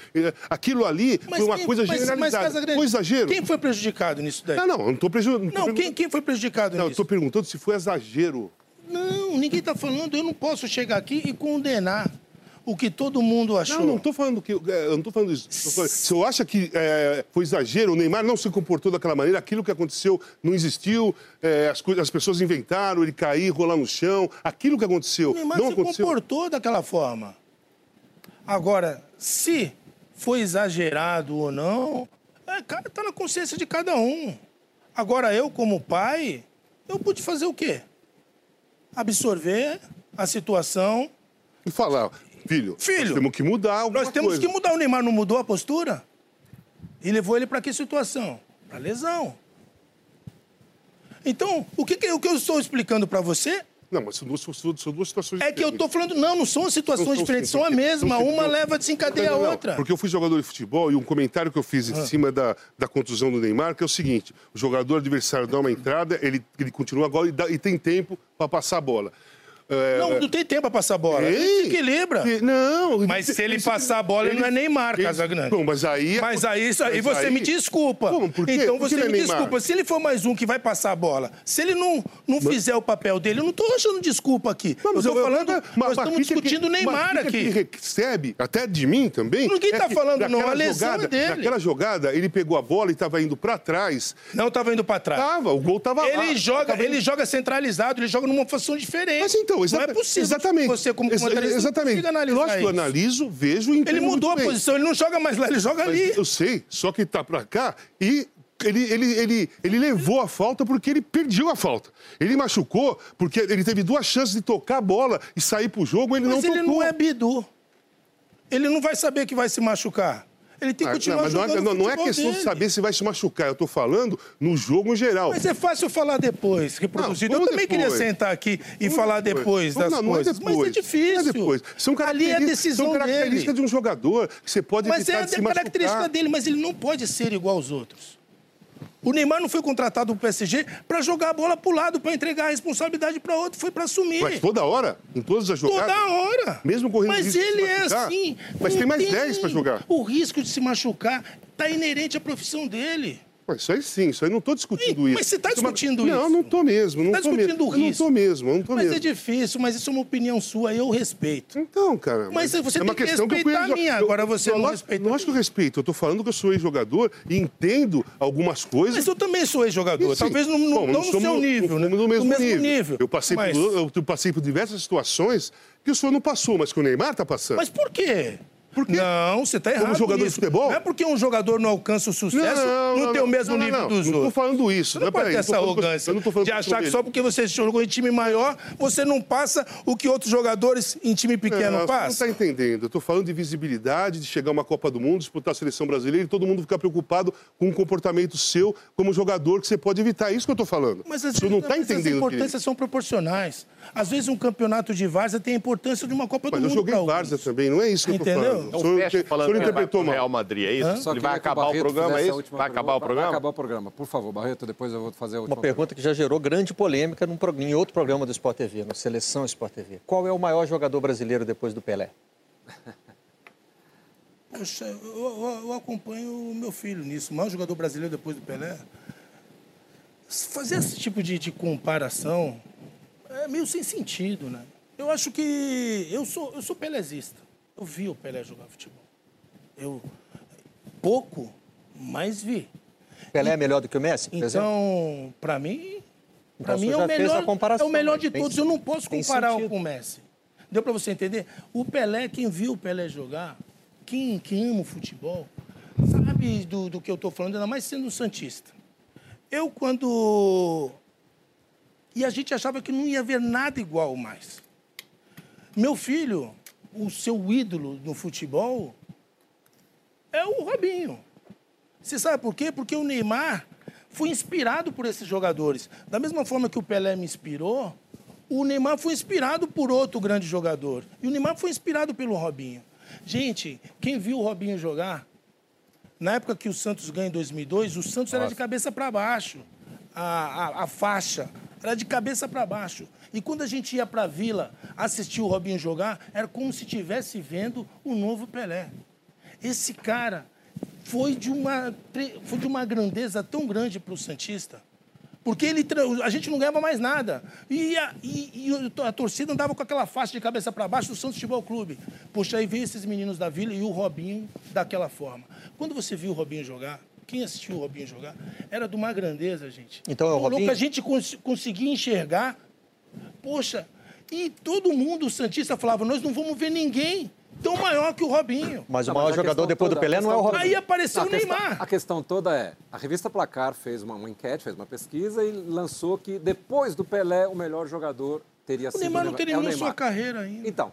Aquilo ali foi uma quem- coisa mas- generalizada. Mas, Casagrande, foi exagero? Quem foi prejudicado nisso daí? Não, não, eu não estou prejudicando. Não, quem, quem foi prejudicado Não, nisso? estou perguntando se foi exagero. Não, ninguém está falando. Eu não posso chegar aqui e condenar o que todo mundo achou. Não, não estou falando que. eh, Eu não estou falando isso. Tô se eu acho que eh, foi exagero, o Neymar não se comportou daquela maneira, aquilo que aconteceu não existiu, eh, as, coisas- as pessoas inventaram, ele cair, rolar no chão, aquilo que aconteceu O Neymar não se aconteceu. comportou daquela forma. Agora, se foi exagerado ou não, é, cara, tá na consciência de cada um. Agora, eu, como pai, eu pude fazer o quê? Absorver a situação. E falar, filho, Filho, nós temos que mudar alguma Nós temos coisa. que mudar. O Neymar não mudou a postura? E levou ele para que situação? Para lesão. Então, o que, que- o que eu estou explicando para você Não, mas são duas, são duas situações é que eu estou falando, não, não são situações Não são diferentes, são a mesma. são- Uma leva a desencadeia a Não, não, não, outra. Porque eu fui jogador de futebol e um comentário que eu fiz em Ah. cima da, da contusão do Neymar, que é o seguinte: o jogador adversário dá uma entrada, ele, ele continua agora e, dá- e tem tempo para passar a bola. É, Não, não tem tempo para passar a bola. Ele Tem. se equilibra. E- Não. Mas se ele passar a bola, ele, não é Neymar, Casagrande. Bom, mas aí... Mas aí, isso aí mas você aí- me desculpa. Como? Por quê? Então Por que você é me Neymar? desculpa. Se ele for mais um que vai passar a bola, se ele não, não fizer o papel dele, eu não estou achando desculpa aqui. Não, eu mas estou eu- falando, uma- nós uma estamos que- discutindo uma Neymar aqui. que recebe, até de mim também. Ninguém tá que falando, não, a lesão jogada, é dele. Naquela jogada, ele pegou a bola e estava indo para trás. Não estava indo para trás. Tava, o gol estava lá. Ele joga, Tava indo- ele joga centralizado, ele joga numa função diferente. Mas então, não exata- é possível. exatamente. Você, como Exa- comentarista, não exatamente. consiga analisar Lógico que eu isso. analiso, vejo e Ele entendo mudou a bem. posição, ele não joga mais lá, ele joga Mas ali. Eu sei, só que tá pra cá e ele, ele, ele, ele levou a falta porque ele perdeu a falta. Ele machucou porque ele teve duas chances de tocar a bola e sair pro jogo, ele Mas não ele tocou. não é bidu. Ele não vai saber que vai se machucar. Ele tem que Ah, continuar mas não, é, jogando não, não é questão de dele. saber se vai se machucar. Eu tô falando no jogo em geral. Mas é fácil falar depois, reproduzido. Não, Eu também queria depois. sentar aqui e Vamos falar depois, das não, não coisas. é depois. Mas é difícil. Não é depois. São Ali é a decisão são características dele. de um jogador que você pode Mas evitar é a de se característica machucar. dele, mas ele não pode ser igual aos outros. O Neymar não foi contratado pro PSG para jogar a bola pro lado, para entregar a responsabilidade para outro, foi para assumir. Mas toda hora, em todas as jogadas. Toda hora. Mesmo correndo Mas risco de se ele é machucar, assim. Mas tem mais 10 para jogar. O risco de se machucar está inerente à profissão dele. Mas isso aí sim, isso aí não estou discutindo isso. mas você tá Isso é discutindo Não, isso? não estou mesmo. Não Tá tô discutindo mesmo. o Eu Não risco. estou mesmo, eu não estou Mas mesmo. é difícil, mas isso é uma opinião sua, eu respeito. Então, cara. Mas você é uma tem que questão que eu respeitar fui- a minha, eu- agora você eu- não respeita. Lógico que eu respeito. Eu estou falando que eu sou ex-jogador e entendo algumas coisas. Mas eu também sou ex-jogador, talvez não, não, bom, não no seu no- nível, né? No mesmo, nível. nível. Eu, passei mas, por, eu passei por diversas situações que o senhor não passou, mas que o Neymar está passando. mas por quê? Por quê? Não, você está Como errado jogador de nisso. futebol? Não é porque um jogador não alcança o sucesso, não, tem o mesmo não, nível não, dos não, outros. Não estou falando isso. Você não, pode peraí, ter eu tô essa eu- arrogância eu não de eu achar que só porque você jogou em time maior, você não passa o que outros jogadores em time pequeno Não, você passam. não está entendendo. Eu estou falando de visibilidade, de chegar a uma Copa do Mundo, disputar a seleção brasileira e todo mundo ficar preocupado com o comportamento seu como jogador que você pode evitar. É isso que eu estou falando. Mas senhor vezes não está mas as entendendo direito. importâncias são proporcionais. Às vezes um campeonato de várzea tem a importância de uma Copa Mas do eu Mundo. joguei pra várzea alguns. também, não é isso que eu estou Entendeu? falando. Então, O senhor, fecha o falando senhor que vai interpretou mal. Real Madrid, é isso? Ele vai queria que acabar o Barreto programa, é isso? Vai acabar o pergunta. programa? Vai acabar o programa. Por favor, Barreto, depois eu vou fazer a última Uma pergunta que já gerou grande polêmica num, em outro programa do Sport TV, no Seleção Sport TV. Qual é o maior jogador brasileiro depois do Pelé? [LAUGHS] Poxa, eu, eu- eu acompanho o meu filho nisso. O maior jogador brasileiro depois do Pelé. Fazer esse tipo de, de comparação é meio sem sentido, né? Eu acho que eu sou, eu sou pelezista. Eu vi o Pelé jogar futebol. Eu pouco, mas vi. Pelé é melhor do que o Messi? Então, para mim, para Então, mim é o melhor, é o melhor de tem- todos. Eu não posso tem comparar com o Messi. Deu para você entender? O Pelé, quem viu o Pelé jogar, quem, quem ama o futebol, sabe do, do que eu estou falando, ainda mais sendo um santista. Eu quando e a gente achava que não ia ver nada igual mais. Meu filho, o seu ídolo no futebol é o Robinho. Você sabe por quê? Porque o Neymar foi inspirado por esses jogadores. Da mesma forma que o Pelé me inspirou, o Neymar foi inspirado por outro grande jogador. E o Neymar foi inspirado pelo Robinho. Gente, quem viu o Robinho jogar, na época que o Santos ganha em 2002, o Santos era de cabeça para baixo. A, a, a faixa era de cabeça para baixo. E quando a gente ia para a Vila assistir o Robinho jogar, era como se estivesse vendo o novo Pelé. Esse cara foi de uma, foi de uma grandeza tão grande para o Santista. Porque ele, a gente não ganhava mais nada. E a, e- e a torcida andava com aquela faixa de cabeça para baixo do Santos Futebol Clube. Poxa, aí veio esses meninos da Vila e o Robinho daquela forma. Quando você viu o Robinho jogar, quem assistiu o Robinho jogar, era de uma grandeza, gente. Então é o Robinho? a gente cons conseguia enxergar. Poxa, e todo mundo, o Santista, falava: nós não vamos ver ninguém tão maior que o Robinho. Mas o Não, maior mas jogador depois do toda- Pelé a não é o Robinho. Aí apareceu Não, o a questão- Neymar. A questão toda é, a revista Placar fez uma, uma enquete, fez uma pesquisa e lançou que depois do Pelé, o melhor jogador teria O sido Neymar não é o terminou Neymar. sua carreira ainda. Então,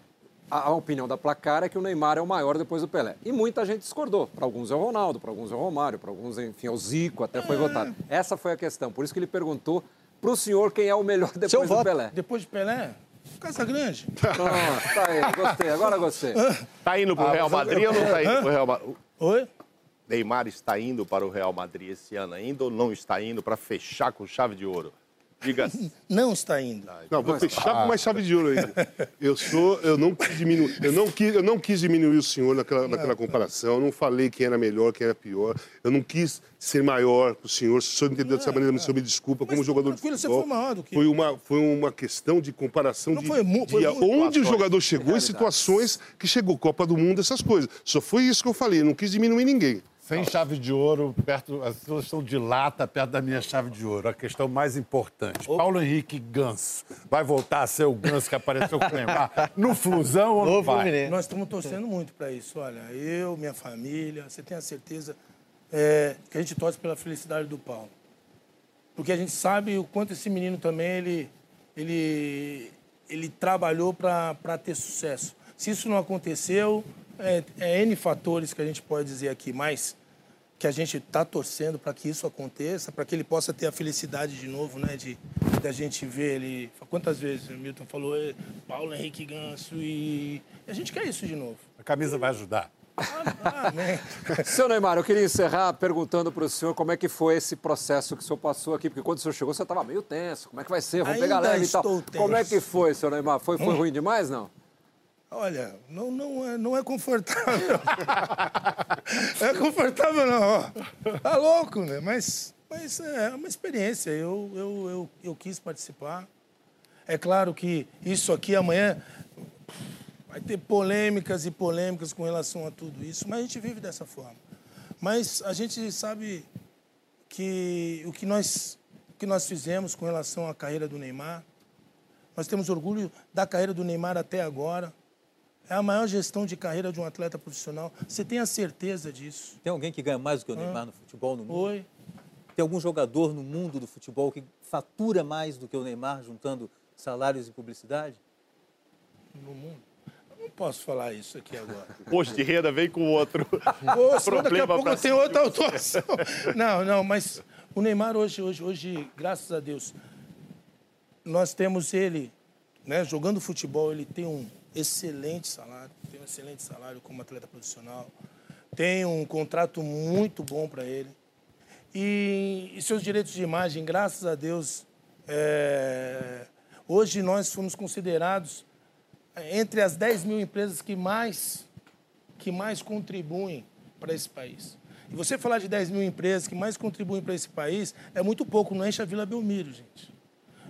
a, a opinião da Placar é que o Neymar é o maior depois do Pelé. E muita gente discordou. Para alguns é o Ronaldo, para alguns é o Romário, para alguns, enfim, é o Zico, até foi votado. Essa foi a questão. Por isso que ele perguntou para o senhor quem é o melhor depois do Pelé. Depois de Pelé, Casa Grande. [LAUGHS] Pronto, tá aí, gostei, agora gostei. [LAUGHS] Tá indo pro Ah, Real mas eu- Madrid ou não tá indo Hã? pro Real Madrid? Oi? Neymar está indo para o Real Madrid esse ano ainda ou não está indo para fechar com chave de ouro? Diga Não está indo. Não, vou fechar com mais chave de ouro ainda. [LAUGHS] Eu sou, eu não quis diminuir, eu não quis, eu não quis diminuir o senhor naquela, naquela comparação. Eu não falei quem era melhor, quem era pior. Eu não quis ser maior que o senhor. Se o senhor entendeu dessa maneira, o senhor me desculpa. Como jogador de tranquilo, você futebol, foi maior do que- Foi uma, foi uma questão de comparação de, foi foi de onde o jogador chegou e situações que chegou, Copa do Mundo, essas coisas. Só foi isso que eu falei. Eu não quis diminuir ninguém. Sem chave de ouro, perto, a situação de lata perto da minha chave de ouro. A questão mais importante. Paulo Henrique Ganso. Vai voltar a ser o Ganso que apareceu com o Neymar [LAUGHS] no Flusão ou não vai? Nós estamos torcendo muito para isso. Olha, eu, minha família, você tem a certeza é, que a gente torce pela felicidade do Paulo. Porque a gente sabe o quanto esse menino também, ele, ele, ele trabalhou para ter sucesso. Se isso não aconteceu, é, é N fatores que a gente pode dizer aqui, mas que a gente está torcendo para que isso aconteça, para que ele possa ter a felicidade de novo, né? De, de a gente ver ele. Quantas vezes o Milton falou, "Ê, Paulo Henrique Ganso, e a gente quer isso de novo. A camisa vai ajudar. Amém. [LAUGHS] Seu Neymar, eu queria encerrar perguntando para o senhor como é que foi esse processo que o senhor passou aqui, porque quando o senhor chegou, você estava meio tenso. Como é que vai ser? Vamos Ainda pegar leve e tal. estou Como é tenso. que foi, seu Neymar? Foi, foi Hum. ruim demais, não? Olha, não, não, é, não é confortável. [LAUGHS] É confortável, não. Tá louco, né? Mas, mas é uma experiência. Eu, eu, eu, eu quis participar. É claro que isso aqui amanhã vai ter polêmicas e polêmicas com relação a tudo isso, mas a gente vive dessa forma. Mas a gente sabe que o que nós, o que nós fizemos com relação à carreira do Neymar, nós temos orgulho da carreira do Neymar até agora. É a maior gestão de carreira de um atleta profissional. Você tem a certeza disso. Tem alguém que ganha mais do que o Neymar no futebol no mundo? Oi. Tem algum jogador no mundo do futebol que fatura mais do que o Neymar, juntando salários e publicidade? No mundo. Eu não posso falar isso aqui agora. [LAUGHS] Posto de renda vem com outro. [LAUGHS] Senão daqui a Problema pouco tenho outra autuação. [LAUGHS] Não, não, mas o Neymar hoje, hoje, hoje, graças a Deus, nós temos ele, né, jogando futebol, ele tem um excelente salário, tem um excelente salário como atleta profissional, tem um contrato muito bom para ele. E, e seus direitos de imagem, graças a Deus, é, hoje nós fomos considerados é, entre as 10 mil empresas que mais, que mais contribuem para esse país. E você falar de 10 mil empresas que mais contribuem para esse país é muito pouco, não enche a Vila Belmiro, gente.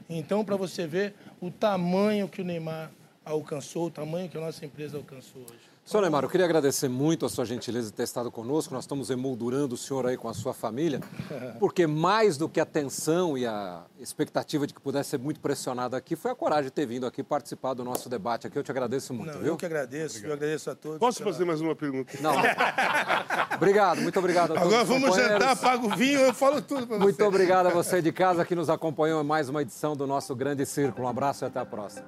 Então, para você ver o tamanho que o Neymar alcançou, o tamanho que a nossa empresa alcançou hoje. Senhor Neymar, eu queria agradecer muito a sua gentileza de ter estado conosco. Nós estamos emoldurando o senhor aí com a sua família, [LAUGHS] porque mais do que a tensão e a expectativa de que pudesse ser muito pressionado aqui, foi a coragem de ter vindo aqui participar do nosso debate aqui. Eu te agradeço muito, Não, viu? eu que agradeço, eu agradeço a todos. Posso pela- fazer mais uma pergunta? Não. [LAUGHS] Obrigado, muito obrigado a todos Agora os vamos jantar, pago o vinho, eu falo tudo para você. Muito obrigado a você de casa que nos acompanhou em mais uma edição do nosso Grande Círculo. Um abraço e até a próxima.